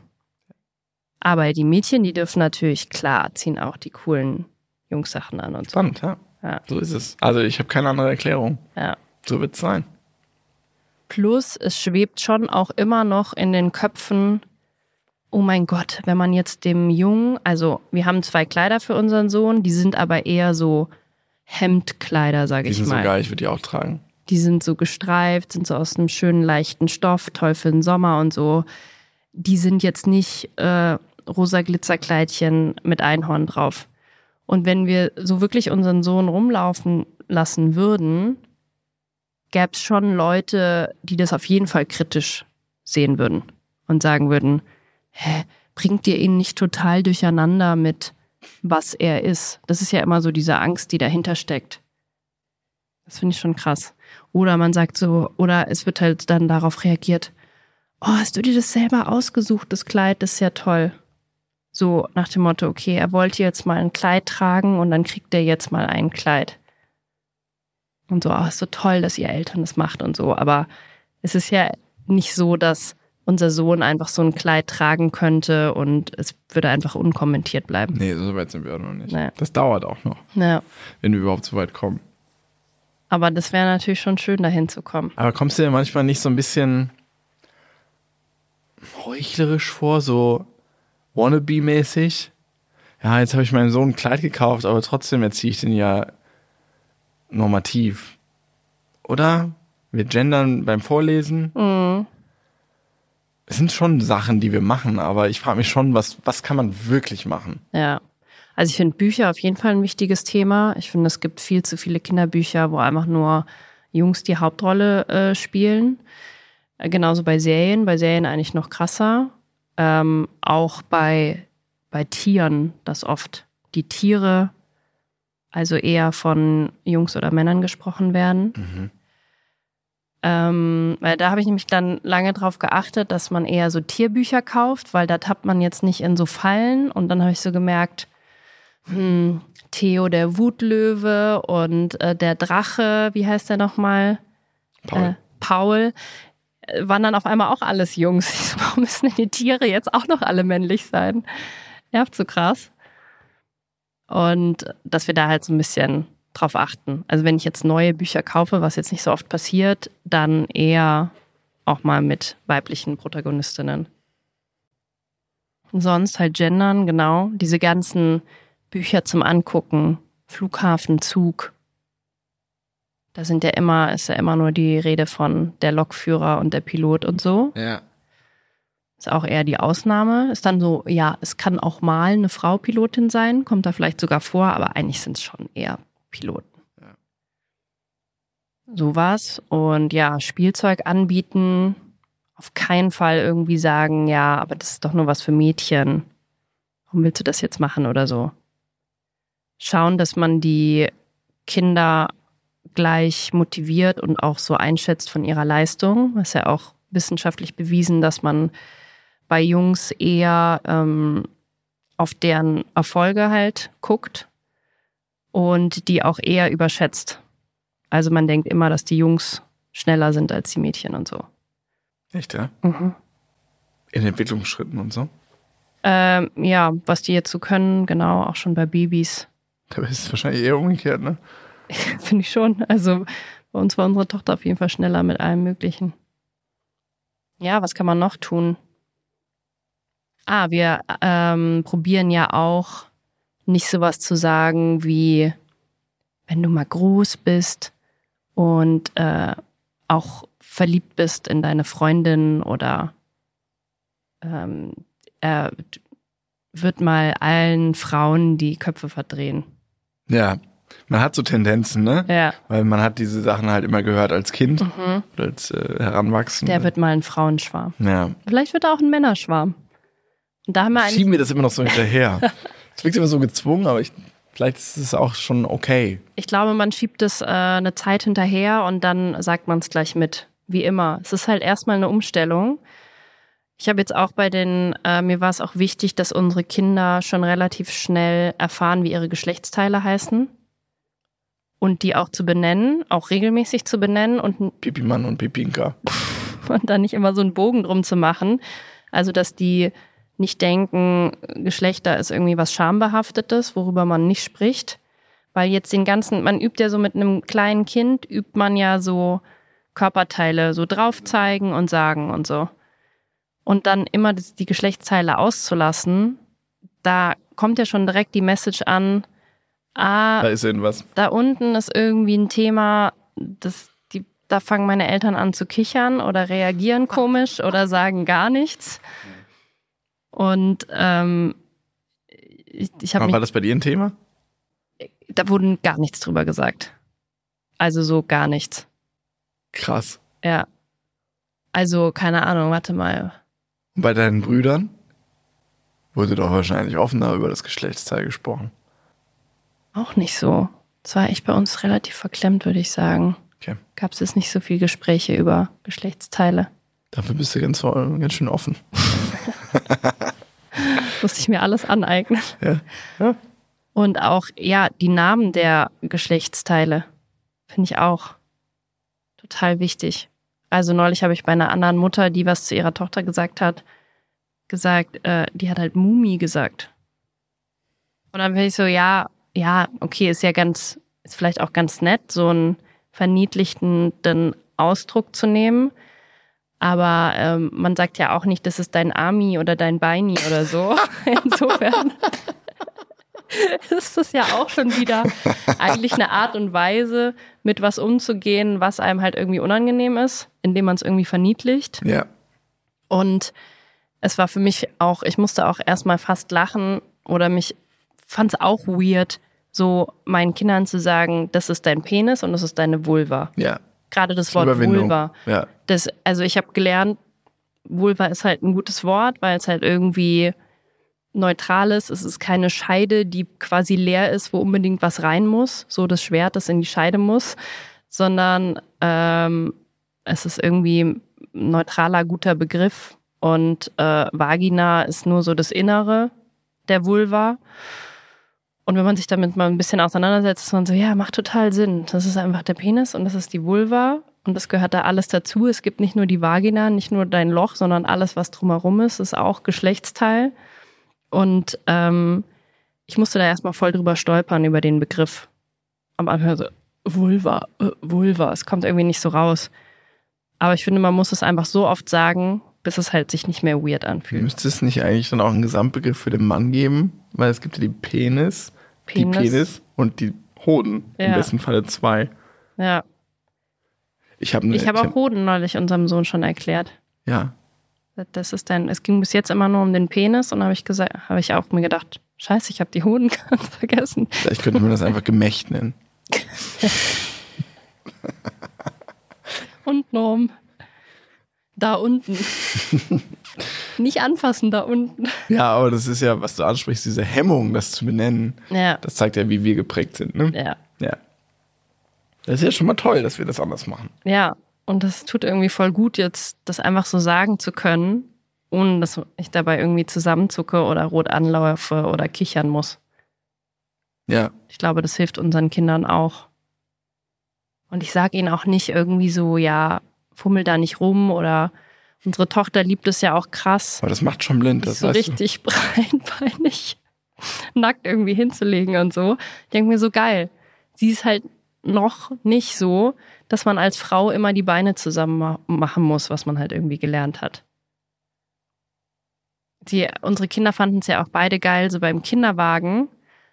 Aber die Mädchen, die dürfen natürlich, klar, ziehen auch die coolen Jungssachen an und so. Spannend, ja. Ja. So ist es. Also ich habe keine andere Erklärung. Ja. So wird es sein. Plus, es schwebt schon auch immer noch in den Köpfen, oh mein Gott, wenn man jetzt dem Jungen, also wir haben zwei Kleider für unseren Sohn, die sind aber eher so Hemdkleider, sage Die ich sind so mal. geil, ich würde die auch tragen. Die sind so gestreift, sind so aus einem schönen leichten Stoff, toll für den Sommer und so. Die sind jetzt nicht äh, rosa Glitzerkleidchen mit Einhorn drauf. Und wenn wir so wirklich unseren Sohn rumlaufen lassen würden, gäbe es schon Leute, die das auf jeden Fall kritisch sehen würden und sagen würden, hä, bringt ihr ihn nicht total durcheinander mit, was er ist? Das ist ja immer so diese Angst, die dahinter steckt. Das finde ich schon krass. Oder man sagt so, oder es wird halt dann darauf reagiert, oh, hast du dir das selber ausgesucht, das Kleid, das ist ja toll. So nach dem Motto, okay, er wollte jetzt mal ein Kleid tragen und dann kriegt er jetzt mal ein Kleid. Und so, oh, ist so toll, dass ihr Eltern das macht und so. Aber es ist ja nicht so, dass unser Sohn einfach so ein Kleid tragen könnte und es würde einfach unkommentiert bleiben. Nee, so weit sind wir auch noch nicht. Nee. Das dauert auch noch, Ja. wenn wir überhaupt so weit kommen. Aber das wäre natürlich schon schön, dahin zu kommen. Aber kommst du dir manchmal nicht so ein bisschen heuchlerisch vor, so wannabe-mäßig? Ja, jetzt habe ich meinem Sohn ein Kleid gekauft, aber trotzdem erziehe ich den ja normativ. Oder? Wir gendern beim Vorlesen. Mhm. Es sind schon Sachen, die wir machen, aber ich frage mich schon, was, was kann man wirklich machen? Ja. Also ich finde Bücher auf jeden Fall ein wichtiges Thema. Ich finde, es gibt viel zu viele Kinderbücher, wo einfach nur Jungs die Hauptrolle äh, spielen. Äh, genauso bei Serien, bei Serien eigentlich noch krasser. Ähm, auch bei, bei Tieren, das oft die Tiere also eher von Jungs oder Männern gesprochen werden. Ähm, weil da habe ich nämlich dann lange drauf geachtet, dass man eher so Tierbücher kauft, weil da tappt man jetzt nicht in so Fallen. Und dann habe ich so gemerkt, hm, Theo der Wutlöwe und äh, der Drache, wie heißt der nochmal? Paul. Äh, Paul. äh, Waren dann auf einmal auch alles Jungs. Warum müssen denn die Tiere jetzt auch noch alle männlich sein? Nervt so krass. Und dass wir da halt so ein bisschen drauf achten. Also wenn ich jetzt neue Bücher kaufe, was jetzt nicht so oft passiert, dann eher auch mal mit weiblichen Protagonistinnen. Und sonst halt gendern, genau. Diese ganzen Bücher zum Angucken, Flughafen, Zug. Da sind ja immer, ist ja immer nur die Rede von der Lokführer und der Pilot und so. Ja. Ist auch eher die Ausnahme. Ist dann so, ja, es kann auch mal eine Frau Pilotin sein, kommt da vielleicht sogar vor, aber eigentlich sind es schon eher Piloten. Ja. So was. Und ja, Spielzeug anbieten, auf keinen Fall irgendwie sagen, ja, aber das ist doch nur was für Mädchen. Warum willst du das jetzt machen oder so? Schauen, dass man die Kinder gleich motiviert und auch so einschätzt von ihrer Leistung. Das ist ja auch wissenschaftlich bewiesen, dass man bei Jungs eher ähm, auf deren Erfolge halt guckt und die auch eher überschätzt. Also man denkt immer, dass die Jungs schneller sind als die Mädchen und so. Echt, ja? Mhm. In Entwicklungsschritten und so. Ähm, ja, was die jetzt so können, genau, auch schon bei Babys. Da ist es wahrscheinlich eher umgekehrt, ne? Finde ich schon. Also bei uns war unsere Tochter auf jeden Fall schneller mit allem Möglichen. Ja, was kann man noch tun? Ah, wir ähm, probieren ja auch nicht sowas zu sagen wie, wenn du mal groß bist und äh, auch verliebt bist in deine Freundin oder ähm, er wird mal allen Frauen die Köpfe verdrehen. Ja. Man hat so Tendenzen, ne? Ja. Weil man hat diese Sachen halt immer gehört als Kind, Mhm. oder als äh, Heranwachsende. Der wird mal ein Frauenschwarm. ja. Vielleicht wird er auch ein Männerschwarm. Und da haben wir. Schieben wir das immer noch so hinterher. Es wirkt immer so gezwungen, aber ich, vielleicht ist es auch schon okay. Ich glaube, man schiebt es äh, eine Zeit hinterher und dann sagt man es gleich mit. Wie immer. Es ist halt erstmal eine Umstellung. Ich habe jetzt auch bei den, äh, mir war es auch wichtig, dass unsere Kinder schon relativ schnell erfahren, wie ihre Geschlechtsteile heißen. Und die auch zu benennen, auch regelmäßig zu benennen und Pipi-Mann und Pipinka. und dann nicht immer so einen Bogen drum zu machen. Also, dass die nicht denken, Geschlechter ist irgendwie was Schambehaftetes, worüber man nicht spricht. Weil jetzt den ganzen, man übt ja so mit einem kleinen Kind, übt man ja so Körperteile so drauf zeigen und sagen und so. Und dann immer die Geschlechtsteile auszulassen, da kommt ja schon direkt die Message an, ah, Da ist irgendwas. da unten ist irgendwie ein Thema, das, die, da fangen meine Eltern an zu kichern oder reagieren komisch oder sagen gar nichts. Und ähm, ich, ich habe war das bei dir ein Thema? da wurde gar nichts drüber gesagt. Also so gar nichts. Krass. Ja. Also, keine Ahnung, warte mal. Und bei deinen Brüdern wurde doch wahrscheinlich offener über das Geschlechtsteil gesprochen. Auch nicht so. Es war echt bei uns relativ verklemmt, würde ich sagen. Okay. Gab es jetzt nicht so viel Gespräche über Geschlechtsteile. Dafür bist du ganz, ganz schön offen. Musste ich mir alles aneignen. Ja. ja. Und auch, ja, die Namen der Geschlechtsteile finde ich auch total wichtig. Also neulich habe ich bei einer anderen Mutter, die was zu ihrer Tochter gesagt hat, gesagt, äh, die hat halt Mumi gesagt. Und dann bin ich so, ja, ja, okay, ist ja ganz, ist vielleicht auch ganz nett, so einen verniedlichtenden Ausdruck zu nehmen. Aber ähm, man sagt ja auch nicht, das ist dein Ami oder dein Beini oder so. Insofern ist das ja auch schon wieder eigentlich eine Art und Weise, mit was umzugehen, was einem halt irgendwie unangenehm ist, indem man es irgendwie verniedlicht. Ja. Und es war für mich auch, ich musste auch erstmal fast lachen oder mich fand es auch weird, so meinen Kindern zu sagen, das ist dein Penis und das ist deine Vulva. Ja. Gerade das Wort. Vulva. Ja. Das, also ich habe gelernt, Vulva ist halt ein gutes Wort, weil es halt irgendwie neutral ist. Es ist keine Scheide, die quasi leer ist, wo unbedingt was rein muss, so das Schwert, das in die Scheide muss, sondern ähm, es ist irgendwie ein neutraler, guter Begriff. Und äh, Vagina ist nur so das Innere der Vulva. Und wenn man sich damit mal ein bisschen auseinandersetzt, ist man so, ja, macht total Sinn. Das ist einfach der Penis und das ist die Vulva. Und das gehört da alles dazu. Es gibt nicht nur die Vagina, nicht nur dein Loch, sondern alles, was drumherum ist, ist auch Geschlechtsteil. Und ähm, ich musste da erstmal voll drüber stolpern über den Begriff. Am Anfang so, Vulva, äh, Vulva, es kommt irgendwie nicht so raus. Aber ich finde, man muss es einfach so oft sagen, bis es halt sich nicht mehr weird anfühlt. Müsste es nicht eigentlich dann auch einen Gesamtbegriff für den Mann geben? Weil es gibt ja die Penis, Penis. die Penis und die Hoden. Im Ja. besten Falle zwei. Ja, Ich habe ich habe auch Hoden neulich unserem Sohn schon erklärt. Ja. Das ist dein, es ging bis jetzt immer nur um den Penis und habe ich gesagt, habe ich auch mir gedacht, scheiße, ich habe die Hoden ganz vergessen. Vielleicht könnte man das einfach Gemächt nennen. Untenrum. Da unten. Nicht anfassen, da unten. Ja, aber das ist ja, was du ansprichst, diese Hemmung, das zu benennen. Ja. Das zeigt ja, wie wir geprägt sind. Ne? Ja. Ja. Das ist ja schon mal toll, dass wir das anders machen. Ja. Und das tut irgendwie voll gut, jetzt das einfach so sagen zu können, ohne dass ich dabei irgendwie zusammenzucke oder rot anlaufe oder kichern muss. Ja. Ich glaube, das hilft unseren Kindern auch. Und ich sage ihnen auch nicht irgendwie so, ja, fummel da nicht rum oder unsere Tochter liebt es ja auch krass, Aber das macht schon blind, das so weißt richtig breitbeinig nackt irgendwie hinzulegen und so. Ich denke mir so geil. Sie ist halt noch nicht so, dass man als Frau immer die Beine zusammen ma- machen muss, was man halt irgendwie gelernt hat. Die, unsere Kinder fanden es ja auch beide geil, so beim Kinderwagen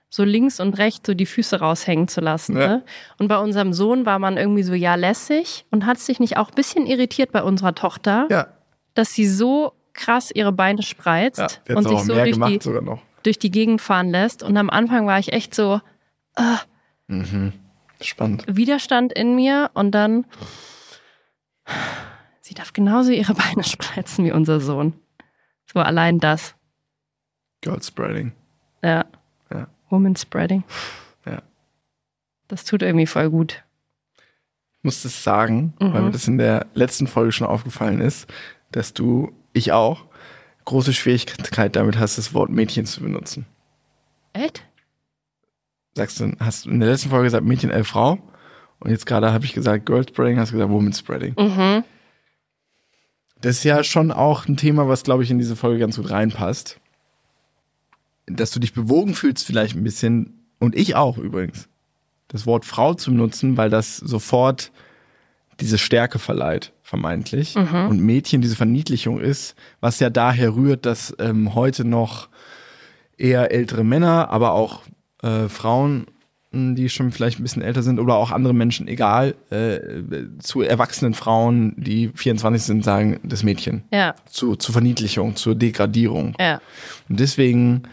so links und rechts so die Füße raushängen zu lassen. Ja. Ne? Und bei unserem Sohn war man irgendwie so ja lässig und hat sich nicht auch ein bisschen irritiert bei unserer Tochter, du. Ja, dass sie so krass ihre Beine spreizt ja. Und sich so durch die, durch die Gegend fahren lässt. Und am Anfang war ich echt so Mhm. Spannend. Widerstand in mir und dann sie darf genauso ihre Beine spreizen wie unser Sohn. So allein das. Girl Spreading. Ja. Ja. Woman Spreading. Ja. Das tut irgendwie voll gut. Ich muss das sagen, Mhm. weil mir das in der letzten Folge schon aufgefallen ist, dass du, ich auch, große Schwierigkeit damit hast, das Wort Mädchen zu benutzen. Echt? Sagst du, hast du in der letzten Folge gesagt Mädchen, äh, Frau. Und jetzt gerade habe ich gesagt Girl Spreading, hast du gesagt Woman Spreading. Mhm. Das ist ja schon auch ein Thema, was, glaube ich, in diese Folge ganz gut reinpasst. Dass du dich bewogen fühlst, vielleicht ein bisschen, und ich auch übrigens, das Wort Frau zu nutzen, weil das sofort diese Stärke verleiht, vermeintlich. Und Mädchen diese Verniedlichung ist, was ja daher rührt, dass ähm, heute noch eher ältere Männer, aber auch äh, Frauen, mh, die schon vielleicht ein bisschen älter sind oder auch andere Menschen, egal, äh, zu erwachsenen Frauen, die 24 sind, sagen, das Mädchen. Ja, Zu, zur Verniedlichung, zur Degradierung. ja. Und deswegen,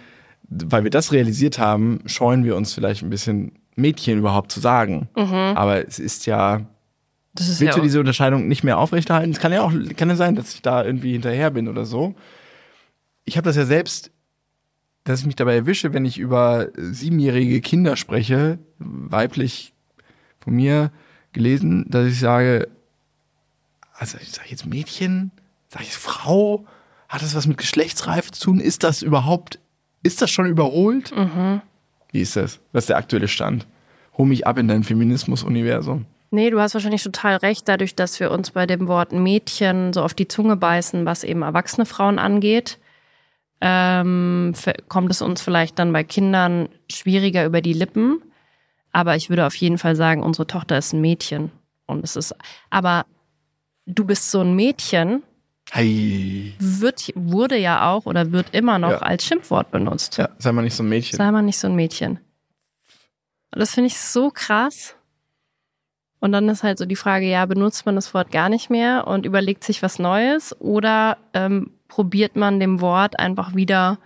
weil wir das realisiert haben, scheuen wir uns vielleicht ein bisschen, Mädchen überhaupt zu sagen. Aber es ist ja, Das willst du diese Unterscheidung nicht mehr aufrechterhalten? Es kann ja auch, kann ja sein, dass ich da irgendwie hinterher bin oder so. Ich habe das ja selbst, dass ich mich dabei erwische, wenn ich über siebenjährige Kinder spreche, weiblich von mir gelesen, dass ich sage, also ich sage jetzt Mädchen, sage ich Frau, hat das was mit Geschlechtsreife zu tun? Ist das überhaupt, ist das schon überholt? Wie ist das? Was ist der aktuelle Stand? Hol mich ab in dein Feminismus-Universum. Nee, du hast wahrscheinlich total recht, dadurch, dass wir uns bei dem Wort Mädchen so auf die Zunge beißen, was eben erwachsene Frauen angeht, ähm, kommt es uns vielleicht dann bei Kindern schwieriger über die Lippen. Aber ich würde auf jeden Fall sagen, unsere Tochter ist ein Mädchen. Und es ist, aber du bist so ein Mädchen, Hey. wird, wurde ja auch oder wird immer noch Ja. als Schimpfwort benutzt. Ja, sei mal nicht so ein Mädchen. Sei mal nicht so ein Mädchen. Und das finde ich so krass. Und dann ist halt so die Frage, ja, benutzt man das Wort gar nicht mehr und überlegt sich was Neues oder ähm, probiert man dem Wort einfach wieder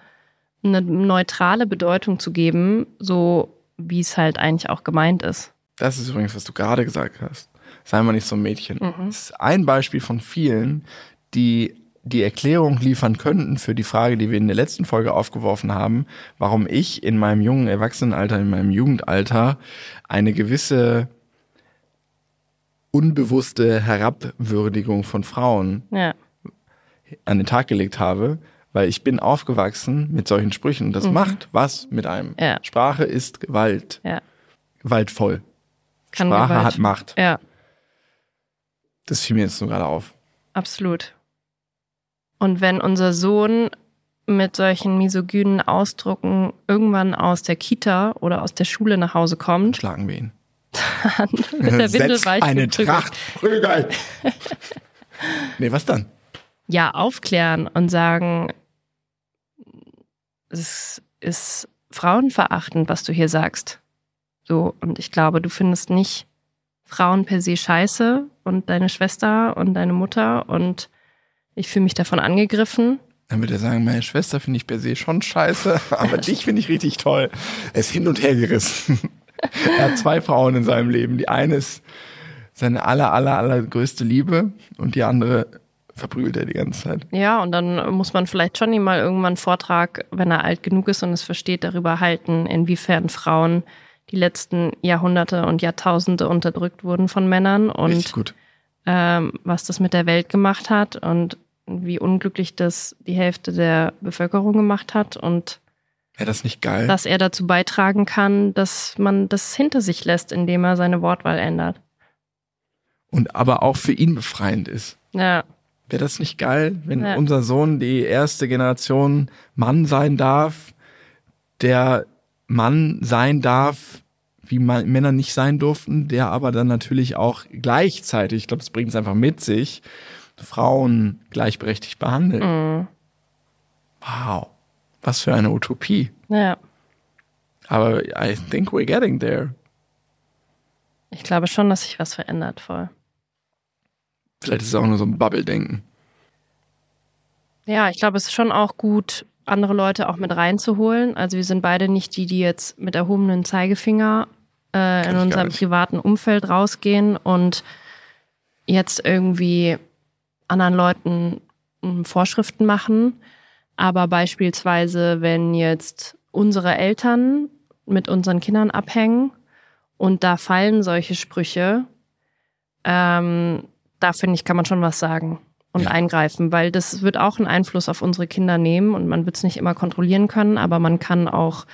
eine neutrale Bedeutung zu geben, so wie es halt eigentlich auch gemeint ist. Das ist übrigens, was du gerade gesagt hast. Sei mal nicht so ein Mädchen. Das ist ein Beispiel von vielen, die die Erklärung liefern könnten für die Frage, die wir in der letzten Folge aufgeworfen haben, warum ich in meinem jungen Erwachsenenalter, in meinem Jugendalter eine gewisse unbewusste Herabwürdigung von Frauen Ja, an den Tag gelegt habe, weil ich bin aufgewachsen mit solchen Sprüchen das macht was mit einem. Ja. Sprache ist Gewalt, ja. gewaltvoll. Kann Sprache Gewalt- hat Macht. Ja, Das fiel mir jetzt nur gerade auf. absolut. Und wenn unser Sohn mit solchen misogynen Ausdrucken irgendwann aus der Kita oder aus der Schule nach Hause kommt, Schlagen wir ihn. Dann mit der Windel weich eine geprügelt. Tracht. Prügel. nee, was dann? ja, aufklären und sagen, es ist frauenverachtend, was du hier sagst. So, und ich glaube, du findest nicht Frauen per se scheiße und deine Schwester und deine Mutter und ich fühle mich davon angegriffen. Dann würde er sagen, meine Schwester finde ich per se schon scheiße, aber dich finde ich richtig toll. Er ist hin und her gerissen. Er hat zwei Frauen in seinem Leben. Die eine ist seine aller, aller, allergrößte Liebe und die andere verprügelt er die ganze Zeit. Ja, und dann muss man vielleicht schon ihm mal irgendwann einen Vortrag, wenn er alt genug ist und es versteht, darüber halten, inwiefern Frauen die letzten Jahrhunderte und Jahrtausende unterdrückt wurden von Männern und ähm, was das mit der Welt gemacht hat und wie unglücklich das die Hälfte der Bevölkerung gemacht hat und Wäre das nicht geil? dass er dazu beitragen kann, dass man das hinter sich lässt, indem er seine Wortwahl ändert. und aber auch für ihn befreiend ist. Ja, Wäre das nicht geil, wenn Ja. unser Sohn die erste Generation Mann sein darf, der Mann sein darf, wie Männer nicht sein durften, der aber dann natürlich auch gleichzeitig, ich glaube, das bringt es einfach mit sich, Frauen gleichberechtigt behandelt. mhm. Wow, was für eine Utopie. ja. Aber I think we're getting there. Ich glaube schon, dass sich was verändert voll. Vielleicht ist es auch nur so ein Bubble-Denken. Ja, ich glaube, es ist schon auch gut, andere Leute auch mit reinzuholen. Also wir sind beide nicht die, die jetzt mit erhobenen Zeigefinger äh, in unserem privaten Umfeld rausgehen und jetzt irgendwie anderen Leuten mm, Vorschriften machen. Aber beispielsweise, wenn jetzt unsere Eltern mit unseren Kindern abhängen und da fallen solche Sprüche, ähm, da finde ich, kann man schon was sagen und Ja. eingreifen, weil das wird auch einen Einfluss auf unsere Kinder nehmen und man wird es nicht immer kontrollieren können, aber man kann auch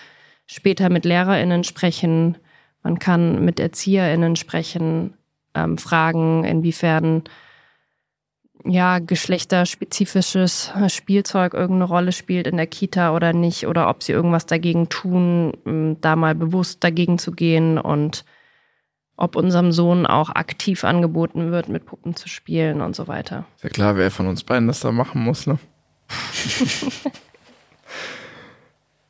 später mit LehrerInnen sprechen, man kann mit ErzieherInnen sprechen, ähm, fragen, inwiefern ja, geschlechterspezifisches Spielzeug irgendeine Rolle spielt in der Kita oder nicht, oder ob sie irgendwas dagegen tun, ähm, da mal bewusst dagegen zu gehen und ob unserem Sohn auch aktiv angeboten wird, mit Puppen zu spielen und so weiter. Ist ja klar, wer von uns beiden das da machen muss, ne?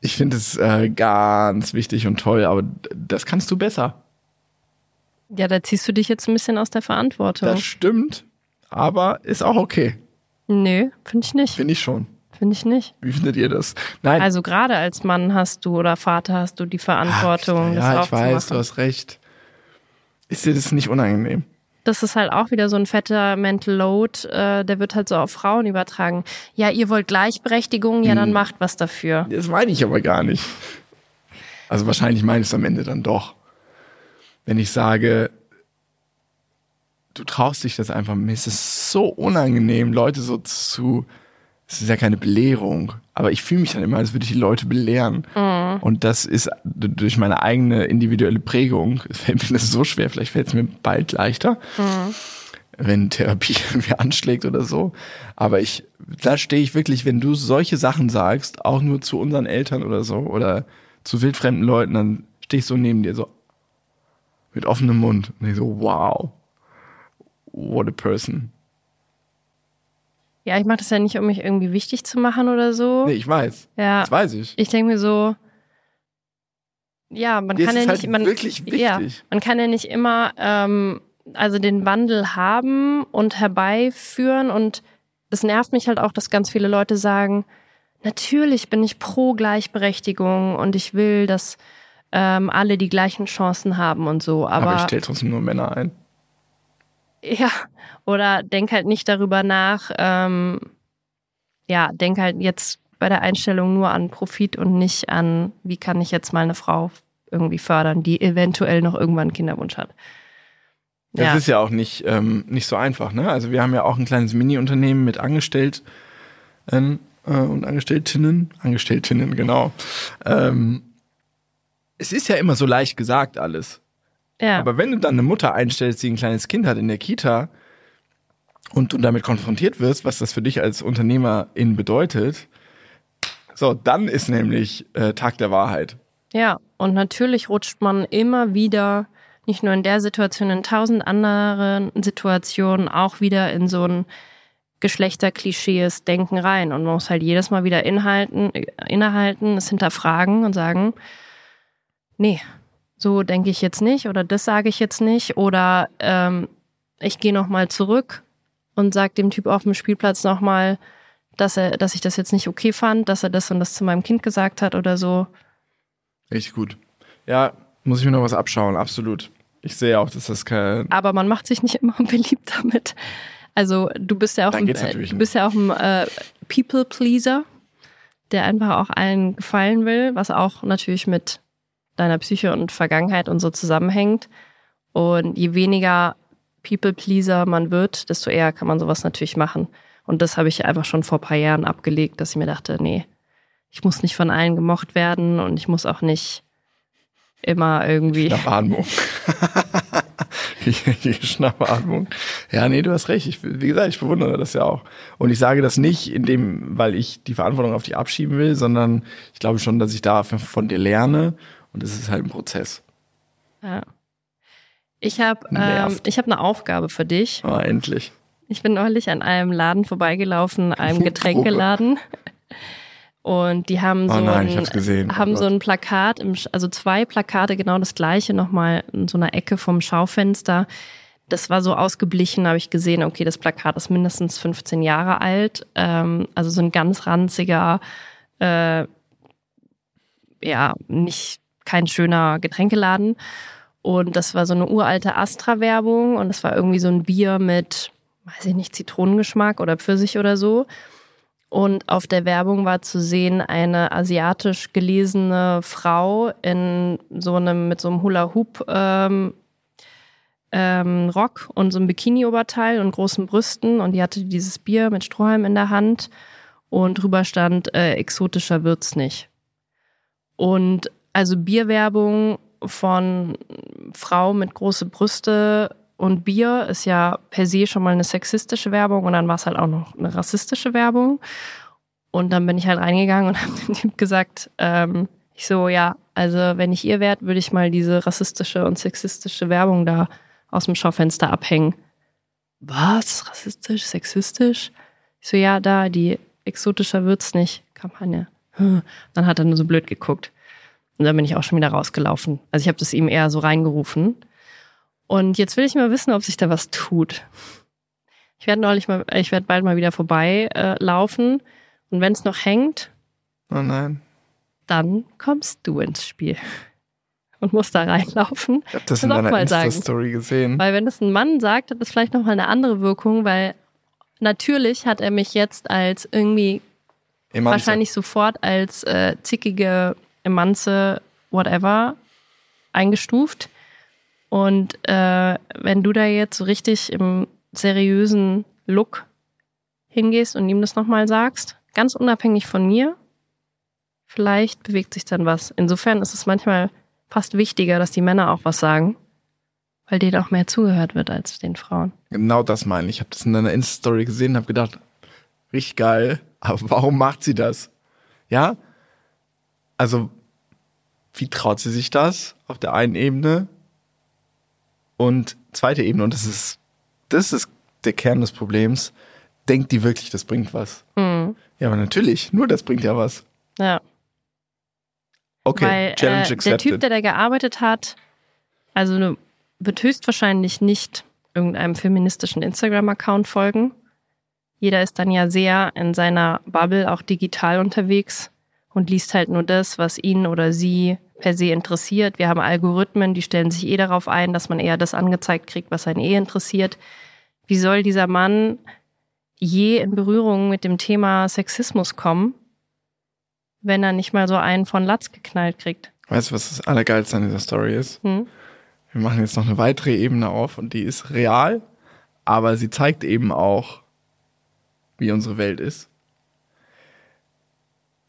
ich finde es äh, ganz wichtig und toll, aber das kannst du besser. Ja, da ziehst du dich jetzt ein bisschen aus der Verantwortung. Das stimmt, aber ist auch okay. Nö, finde ich nicht. Finde ich schon. Finde ich nicht. Wie findet ihr das? Nein. Also gerade als Mann hast du oder Vater hast du die Verantwortung, Ach, das ja, auch ich weiß, du hast recht. Ist dir das nicht unangenehm? Das ist halt auch wieder so ein fetter Mental Load, äh, der wird halt so auf Frauen übertragen. Ja, ihr wollt Gleichberechtigung, ja, Hm. dann macht was dafür. Das meine ich aber gar nicht. Also wahrscheinlich meine ich es am Ende dann doch. Wenn ich sage, du traust dich das einfach, mir ist es so unangenehm, Leute so zu, es ist ja keine Belehrung, aber ich fühle mich dann immer, als würde ich die Leute belehren. Und das ist durch meine eigene individuelle Prägung, es fällt mir das so schwer, vielleicht fällt es mir bald leichter, wenn Therapie irgendwie anschlägt oder so. Aber ich, da stehe ich wirklich, wenn du solche Sachen sagst, auch nur zu unseren Eltern oder so oder zu wildfremden Leuten, dann stehe ich so neben dir so mit offenem Mund. Und ich so, wow, what a person. Ja, ich mache das ja nicht, um mich irgendwie wichtig zu machen oder so. Nee, ich weiß. ja, Das weiß ich. ich denke mir so, ja, man Dir kann ja es nicht, halt man, wirklich ja, wichtig. man kann ja nicht immer ähm, also den Wandel haben und herbeiführen und das nervt mich halt auch, dass ganz viele Leute sagen, natürlich bin ich pro Gleichberechtigung und ich will, dass ähm, alle die gleichen Chancen haben und so, aber, Aber, ich stelle trotzdem nur Männer ein. Ja, oder denk halt nicht darüber nach, ähm, ja, denk halt jetzt bei der Einstellung nur an Profit und nicht an, wie kann ich jetzt mal eine Frau irgendwie fördern, die eventuell noch irgendwann einen Kinderwunsch hat. Das Ja. ist ja auch nicht, ähm, nicht so einfach. Ne? Also wir haben ja auch ein kleines Mini-Unternehmen mit Angestellten äh, und Angestelltinnen. Angestelltinnen, genau. Ähm, es ist ja immer so leicht gesagt alles. Ja. Aber wenn du dann eine Mutter einstellst, die ein kleines Kind hat in der Kita und du damit konfrontiert wirst, was das für dich als Unternehmerin bedeutet, so, dann ist nämlich äh, Tag der Wahrheit. Ja, und natürlich rutscht man immer wieder, nicht nur in der Situation, in tausend anderen Situationen auch wieder in so ein Geschlechterklischees Denken rein. Und man muss halt jedes Mal wieder inhalten, innehalten, es hinterfragen und sagen, nee, so denke ich jetzt nicht oder das sage ich jetzt nicht oder ähm, ich gehe nochmal zurück und sage dem Typ auf dem Spielplatz nochmal, dass er, dass ich das jetzt nicht okay fand, dass er das und das zu meinem Kind gesagt hat oder so. Richtig gut. Ja, muss ich mir noch was abschauen, absolut. Ich sehe auch, dass das kein. aber man macht sich nicht immer beliebt damit. Also du bist ja auch ein, geht's äh, natürlich du bist ja auch ein äh, People Pleaser, der einfach auch allen gefallen will, was auch natürlich mit deiner Psyche und Vergangenheit und so zusammenhängt. Und je weniger People Pleaser man wird, desto eher kann man sowas natürlich machen. Und das habe ich einfach schon vor ein paar Jahren abgelegt, dass ich mir dachte, nee, ich muss nicht von allen gemocht werden und ich muss auch nicht immer irgendwie. Schnappatmung. Die Schnappatmung. Ja, nee, du hast recht. Ich, wie gesagt, ich bewundere das ja auch. Und ich sage das nicht, in dem, weil ich die Verantwortung auf dich abschieben will, sondern ich glaube schon, dass ich da von dir lerne. Und es ist halt ein Prozess. Ja. Ich habe ähm, ich hab eine Aufgabe für dich. Oh, endlich. Ich bin neulich an einem Laden vorbeigelaufen, einem. Getränkeladen. Und die haben so, Oh nein, ein. Oh haben so Gott. ein Plakat, im, also zwei Plakate, genau das gleiche, nochmal in so einer Ecke vom Schaufenster. Das war so ausgeblichen, habe ich gesehen, okay, das Plakat ist mindestens 15 Jahre alt. Ähm, also so ein ganz ranziger, äh, ja, nicht kein schöner Getränkeladen. Und das war so eine uralte Astra-Werbung und das war irgendwie so ein Bier mit, weiß ich nicht, Zitronengeschmack oder Pfirsich oder so. Und auf der Werbung war zu sehen eine asiatisch gelesene Frau in so einem, mit so einem Hula-Hoop ähm, ähm, Rock und so einem Bikini-Oberteil und großen Brüsten und die hatte dieses Bier mit Strohhalm in der Hand und drüber stand äh, exotischer wird's nicht. Und also Bierwerbung von Frau mit große Brüste und Bier ist ja per se schon mal eine sexistische Werbung und dann war es halt auch noch eine rassistische Werbung. Und dann bin ich halt reingegangen und habe dem Typ gesagt, ähm, ich so, ja, also wenn ich ihr wärt, würde ich mal diese rassistische und sexistische Werbung da aus dem Schaufenster abhängen. Was? Rassistisch? Sexistisch? Ich so, ja, da, die exotischer wird's nicht. Kampagne. Hm. Dann hat er nur so blöd geguckt. Und dann bin ich auch schon wieder rausgelaufen. Also ich habe das ihm eher so reingerufen. Und jetzt will ich mal wissen, ob sich da was tut. Ich werde neulich mal, ich werde bald mal wieder vorbei äh, laufen. Und wenn es noch hängt, Oh nein. dann kommst du ins Spiel. Und musst da reinlaufen. Ich habe das in deiner. Insta-Story gesehen. Weil wenn es ein Mann sagt, hat das vielleicht nochmal eine andere Wirkung, weil natürlich hat er mich jetzt als irgendwie Emanze. wahrscheinlich sofort als äh, zickige Emanze, whatever, eingestuft. Und äh, wenn du da jetzt so richtig im seriösen Look hingehst und ihm das nochmal sagst, ganz unabhängig von mir, vielleicht bewegt sich dann was. Insofern ist es manchmal fast wichtiger, dass die Männer auch was sagen, weil denen auch mehr zugehört wird als den Frauen. Genau das meine ich. Ich habe das in deiner Insta-Story gesehen und habe gedacht, richtig geil, aber warum macht sie das? Ja? Also, wie traut sie sich das auf der einen Ebene? Und zweite Ebene, und das ist, das ist der Kern des Problems, denkt die wirklich, das bringt was? Mhm. Ja, aber natürlich, nur das bringt ja was. Ja. Okay, Weil Challenge äh, der accepted. Typ, der da gearbeitet hat, also ne, wird höchstwahrscheinlich nicht irgendeinem feministischen Instagram-Account folgen. Jeder ist dann ja sehr in seiner Bubble auch digital unterwegs und liest halt nur das, was ihn oder sie per se interessiert. Wir haben Algorithmen, die stellen sich eh darauf ein, dass man eher das angezeigt kriegt, was einen eh interessiert. Wie soll dieser Mann je in Berührung mit dem Thema Sexismus kommen, wenn er nicht mal so einen von Latz geknallt kriegt? weißt du, was das Allergeilste an dieser Story ist? Hm? Wir machen jetzt noch eine weitere Ebene auf und die ist real, aber sie zeigt eben auch, wie unsere Welt ist.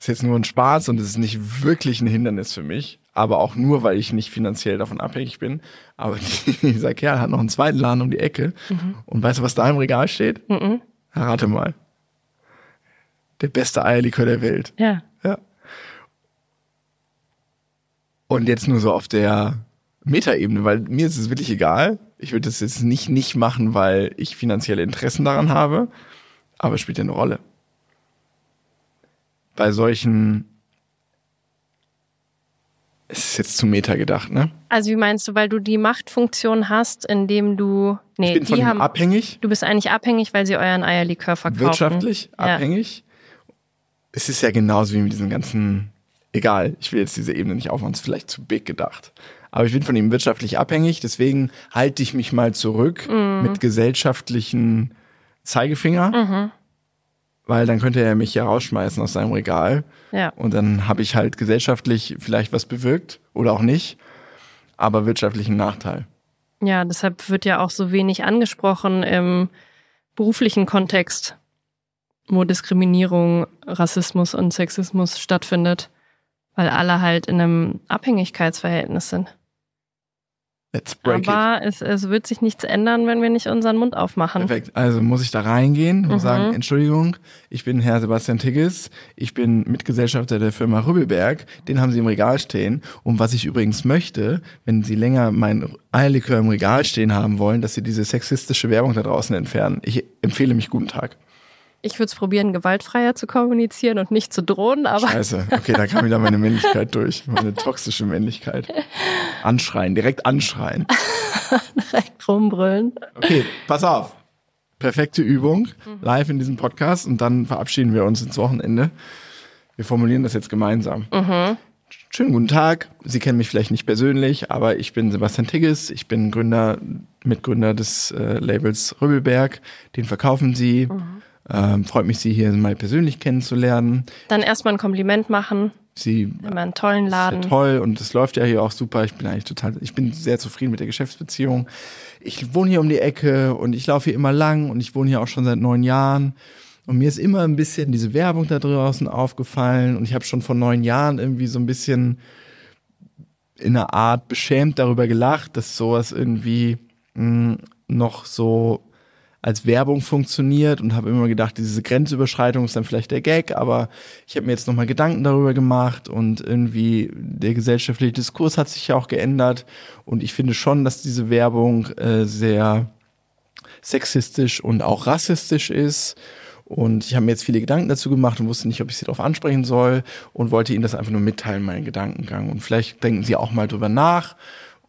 Ist jetzt nur ein Spaß und es ist nicht wirklich ein Hindernis für mich, aber auch nur, weil ich nicht finanziell davon abhängig bin. Aber dieser Kerl hat noch einen zweiten Laden um die Ecke und weißt du, was da im Regal steht? Mhm. Rate mal. Der beste Eierlikör der Welt. Ja. Ja. Und jetzt nur so auf der Metaebene, weil mir ist es wirklich egal. Ich würde das jetzt nicht nicht machen, weil ich finanzielle Interessen daran habe, aber es spielt ja eine Rolle. Bei solchen es ist jetzt zu Meta gedacht, ne? Also wie meinst du, weil du die Machtfunktion hast, indem du nee, Ich bin von die ihm haben abhängig, du bist eigentlich abhängig, weil sie euren Eierlikör verkaufen. wirtschaftlich Ja. abhängig. Es ist ja genauso wie mit diesen ganzen, egal, ich will jetzt diese Ebene nicht aufmachen, es ist vielleicht zu big gedacht. Aber ich bin von ihm wirtschaftlich abhängig, deswegen halte ich mich mal zurück Mhm. mit gesellschaftlichen Zeigefinger, weil dann könnte er mich ja rausschmeißen aus seinem Regal. Ja. Und dann habe ich halt gesellschaftlich vielleicht was bewirkt oder auch nicht, aber wirtschaftlichen Nachteil. Ja, deshalb wird ja auch so wenig angesprochen im beruflichen Kontext, wo Diskriminierung, Rassismus und Sexismus stattfindet, weil alle halt in einem Abhängigkeitsverhältnis sind. Let's break it. Aber es, es wird sich nichts ändern, wenn wir nicht unseren Mund aufmachen. Perfekt. Also muss ich da reingehen und Mhm. sagen, Entschuldigung, ich bin Herr Sebastian Tigges, ich bin Mitgesellschafter der Firma Rübbelberg, den haben Sie im Regal stehen. Und was ich übrigens möchte, wenn Sie länger mein Eierlikör im Regal stehen haben wollen, dass Sie diese sexistische Werbung da draußen entfernen. Ich empfehle mich guten Tag. Ich würde es probieren, gewaltfreier zu kommunizieren und nicht zu drohen, aber Scheiße. Okay, da kam wieder meine Männlichkeit durch. Meine toxische Männlichkeit. Anschreien, direkt anschreien. direkt rumbrüllen. Okay, pass auf. Perfekte Übung, live in diesem Podcast und dann verabschieden wir uns ins Wochenende. Wir formulieren das jetzt gemeinsam. Schönen guten Tag. Sie kennen mich vielleicht nicht persönlich, aber ich bin Sebastian Tigges. Ich bin Gründer, Mitgründer des äh, Labels Rübbelberg. Den verkaufen Sie. Ähm, freut mich, Sie hier mal persönlich kennenzulernen. Dann erstmal ein Kompliment machen, Sie immer einen tollen ist Laden. ja toll und es läuft ja hier auch super. Ich bin eigentlich total, ich bin sehr zufrieden mit der Geschäftsbeziehung. Ich wohne hier um die Ecke und ich laufe hier immer lang und ich wohne hier auch schon seit neun Jahren. Und mir ist immer ein bisschen diese Werbung da draußen aufgefallen und ich habe schon vor neun Jahren irgendwie so ein bisschen in einer Art beschämt darüber gelacht, dass sowas irgendwie mh, noch so als Werbung funktioniert und habe immer gedacht, diese Grenzüberschreitung ist dann vielleicht der Gag, aber ich habe mir jetzt nochmal Gedanken darüber gemacht und irgendwie der gesellschaftliche Diskurs hat sich ja auch geändert und ich finde schon, dass diese Werbung äh, sehr sexistisch und auch rassistisch ist. Und ich habe mir jetzt viele Gedanken dazu gemacht und wusste nicht, ob ich sie darauf ansprechen soll und wollte Ihnen das einfach nur mitteilen, meinen Gedankengang. Und vielleicht denken Sie auch mal drüber nach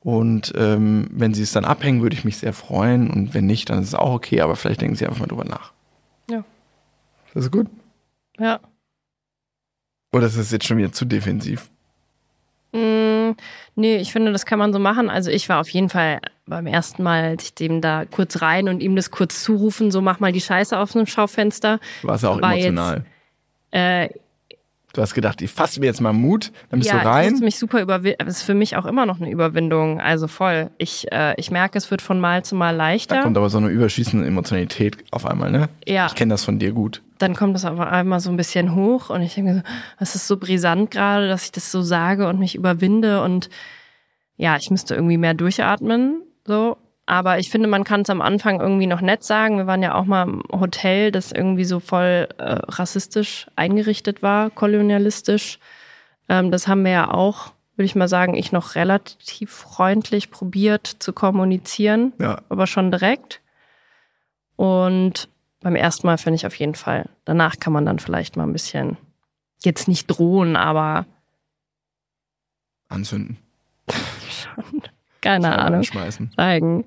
und ähm, wenn sie es dann abhängen, würde ich mich sehr freuen. Und wenn nicht, dann ist es auch okay. Aber vielleicht denken sie einfach mal drüber nach. Ja. Das ist gut? Ja. Oder ist das jetzt schon wieder zu defensiv? Mm, nee, ich finde, das kann man so machen. Also ich war auf jeden Fall beim ersten Mal, als ich dem da kurz rein und ihm das kurz zurufen, so mach mal die Scheiße auf einem Schaufenster. Warst ja auch War emotional. Äh, du hast gedacht, ich fasse mir jetzt mal Mut, dann bist ja, du rein. musste mich super überwinden. Das ist für mich auch immer noch eine Überwindung. Also voll. Ich, äh, ich merke, es wird von Mal zu Mal Da leichter. kommt aber so eine überschießende Emotionalität auf einmal, ne? Ja. Ich kenne das von dir gut. dann kommt es aber einmal so ein bisschen hoch und ich denke so, das ist so brisant gerade, dass ich das so sage und mich überwinde und ja, ich müsste irgendwie mehr durchatmen, so. Aber ich finde, man kann es am Anfang irgendwie noch nett sagen. Wir waren ja auch mal im Hotel, das irgendwie so voll äh, rassistisch eingerichtet war, kolonialistisch. Ähm, das haben wir ja auch, würde ich mal sagen, ich noch relativ freundlich probiert zu kommunizieren Ja. aber schon direkt. Und beim ersten Mal finde ich auf jeden Fall. Danach kann man dann vielleicht mal ein bisschen, jetzt nicht drohen, aber Anzünden. schon, keine Ahnung, sagen.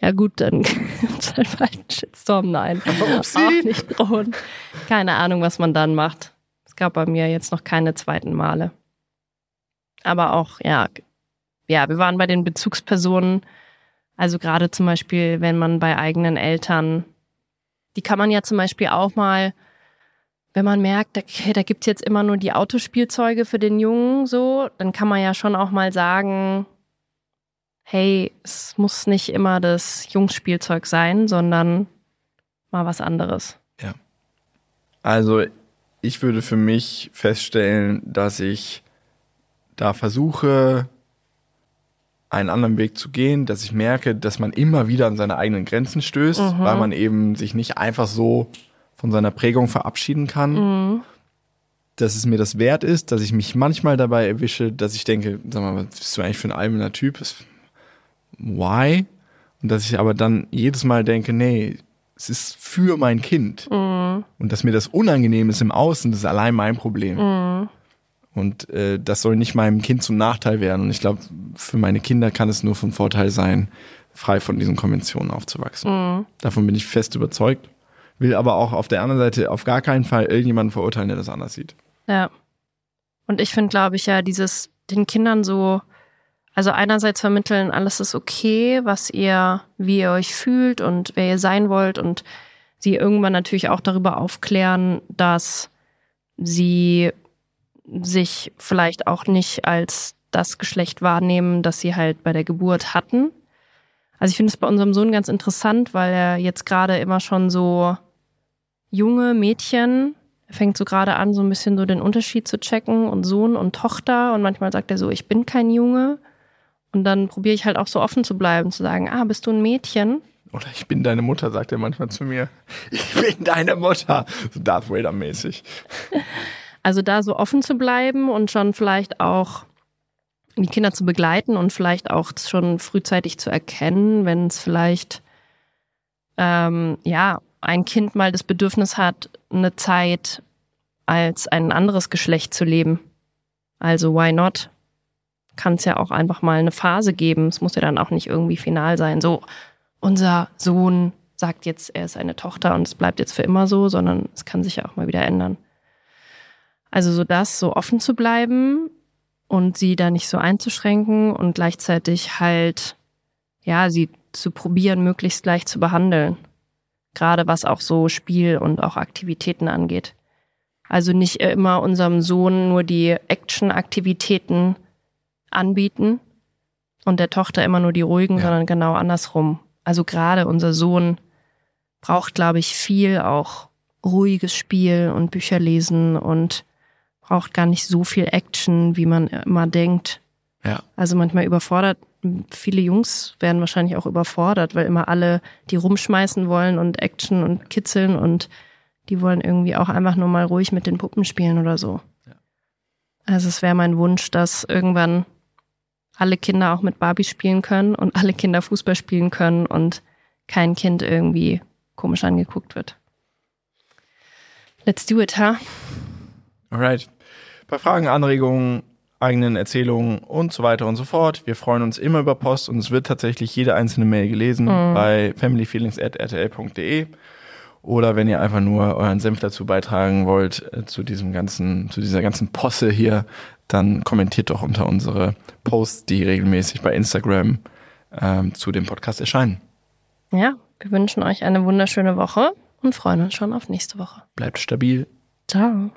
Ja gut, dann gibt's halt bald einen Shitstorm. Nein, Upsi. auch nicht drohen. Keine Ahnung, was man dann macht. Es gab bei mir jetzt noch keine zweiten Male. Aber auch, ja, ja, wir waren bei den Bezugspersonen. Also gerade zum Beispiel, wenn man bei eigenen Eltern, die kann man ja zum Beispiel auch mal, wenn man merkt, okay, da gibt's jetzt immer nur die Autospielzeuge für den Jungen, so, dann kann man ja schon auch mal sagen, hey, es muss nicht immer das Jungsspielzeug sein, sondern mal was anderes. Also ich würde für mich feststellen, dass ich da versuche, einen anderen Weg zu gehen, dass ich merke, dass man immer wieder an seine eigenen Grenzen stößt, Mhm. weil man eben sich nicht einfach so von seiner Prägung verabschieden kann. Mhm. Dass es mir das wert ist, dass ich mich manchmal dabei erwische, dass ich denke, sag mal, was bist du eigentlich für ein alberner Typ? Das- Why? Und dass ich aber dann jedes Mal denke, nee, es ist für mein Kind. Mhm. Und dass mir das unangenehm ist im Außen, das ist allein mein Problem. Mhm. Und äh, das soll nicht meinem Kind zum Nachteil werden. Und ich glaube, für meine Kinder kann es nur von Vorteil sein, frei von diesen Konventionen aufzuwachsen. Mhm. Davon bin ich fest überzeugt. Will aber auch auf der anderen Seite auf gar keinen Fall irgendjemanden verurteilen, der das anders sieht. Ja. Und ich finde, glaube ich, ja, dieses den Kindern so, also einerseits vermitteln, alles ist okay, was ihr, wie ihr euch fühlt und wer ihr sein wollt und sie irgendwann natürlich auch darüber aufklären, dass sie sich vielleicht auch nicht als das Geschlecht wahrnehmen, das sie halt bei der Geburt hatten. Also ich finde es bei unserem Sohn ganz interessant, weil er jetzt gerade immer schon so junge Mädchen, fängt so gerade an, so ein bisschen so den Unterschied zu checken und Sohn und Tochter und manchmal sagt er so, ich bin kein Junge. Und dann probiere ich halt auch so offen zu bleiben, zu sagen, ah, bist du ein Mädchen? Oder ich bin deine Mutter, sagt er manchmal zu mir. Ich bin deine Mutter. So Darth Vader-mäßig. Also da so offen zu bleiben und schon vielleicht auch die Kinder zu begleiten und vielleicht auch schon frühzeitig zu erkennen, wenn es vielleicht ähm, ja ein Kind mal das Bedürfnis hat, eine Zeit als ein anderes Geschlecht zu leben. Also why not? Kann es ja auch einfach mal eine Phase geben. Es muss ja dann auch nicht irgendwie final sein. So, unser Sohn sagt jetzt, er ist eine Tochter und es bleibt jetzt für immer so, sondern es kann sich ja auch mal wieder ändern. Also so das, so offen zu bleiben und sie da nicht so einzuschränken und gleichzeitig halt, ja, sie zu probieren, möglichst gleich zu behandeln. Gerade was auch so Spiel und auch Aktivitäten angeht. Also nicht immer unserem Sohn nur die Action-Aktivitäten anbieten und der Tochter immer nur die ruhigen, Ja. sondern genau andersrum. Also gerade unser Sohn braucht, glaube ich, viel auch ruhiges Spiel und Bücher lesen und braucht gar nicht so viel Action, wie man immer denkt. Ja. Also manchmal überfordert viele Jungs werden wahrscheinlich auch überfordert, weil immer alle die rumschmeißen wollen und Action und kitzeln und die wollen irgendwie auch einfach nur mal ruhig mit den Puppen spielen oder so. Ja. Also es wäre mein Wunsch, dass irgendwann alle Kinder auch mit Barbie spielen können und alle Kinder Fußball spielen können und kein Kind irgendwie komisch angeguckt wird. Let's do it, huh? Alright. Bei Fragen, Anregungen, eigenen Erzählungen und so weiter und so fort. Wir freuen uns immer über Post und es wird tatsächlich jede einzelne Mail gelesen Mhm. bei familyfeelings.rtl.de oder wenn ihr einfach nur euren Senf dazu beitragen wollt äh, zu diesem ganzen, zu dieser ganzen Posse hier, dann kommentiert doch unter unsere Posts, die regelmäßig bei Instagram ähm, zu dem Podcast erscheinen. Ja, wir wünschen euch eine wunderschöne Woche und freuen uns schon auf nächste Woche. Bleibt stabil. Ciao.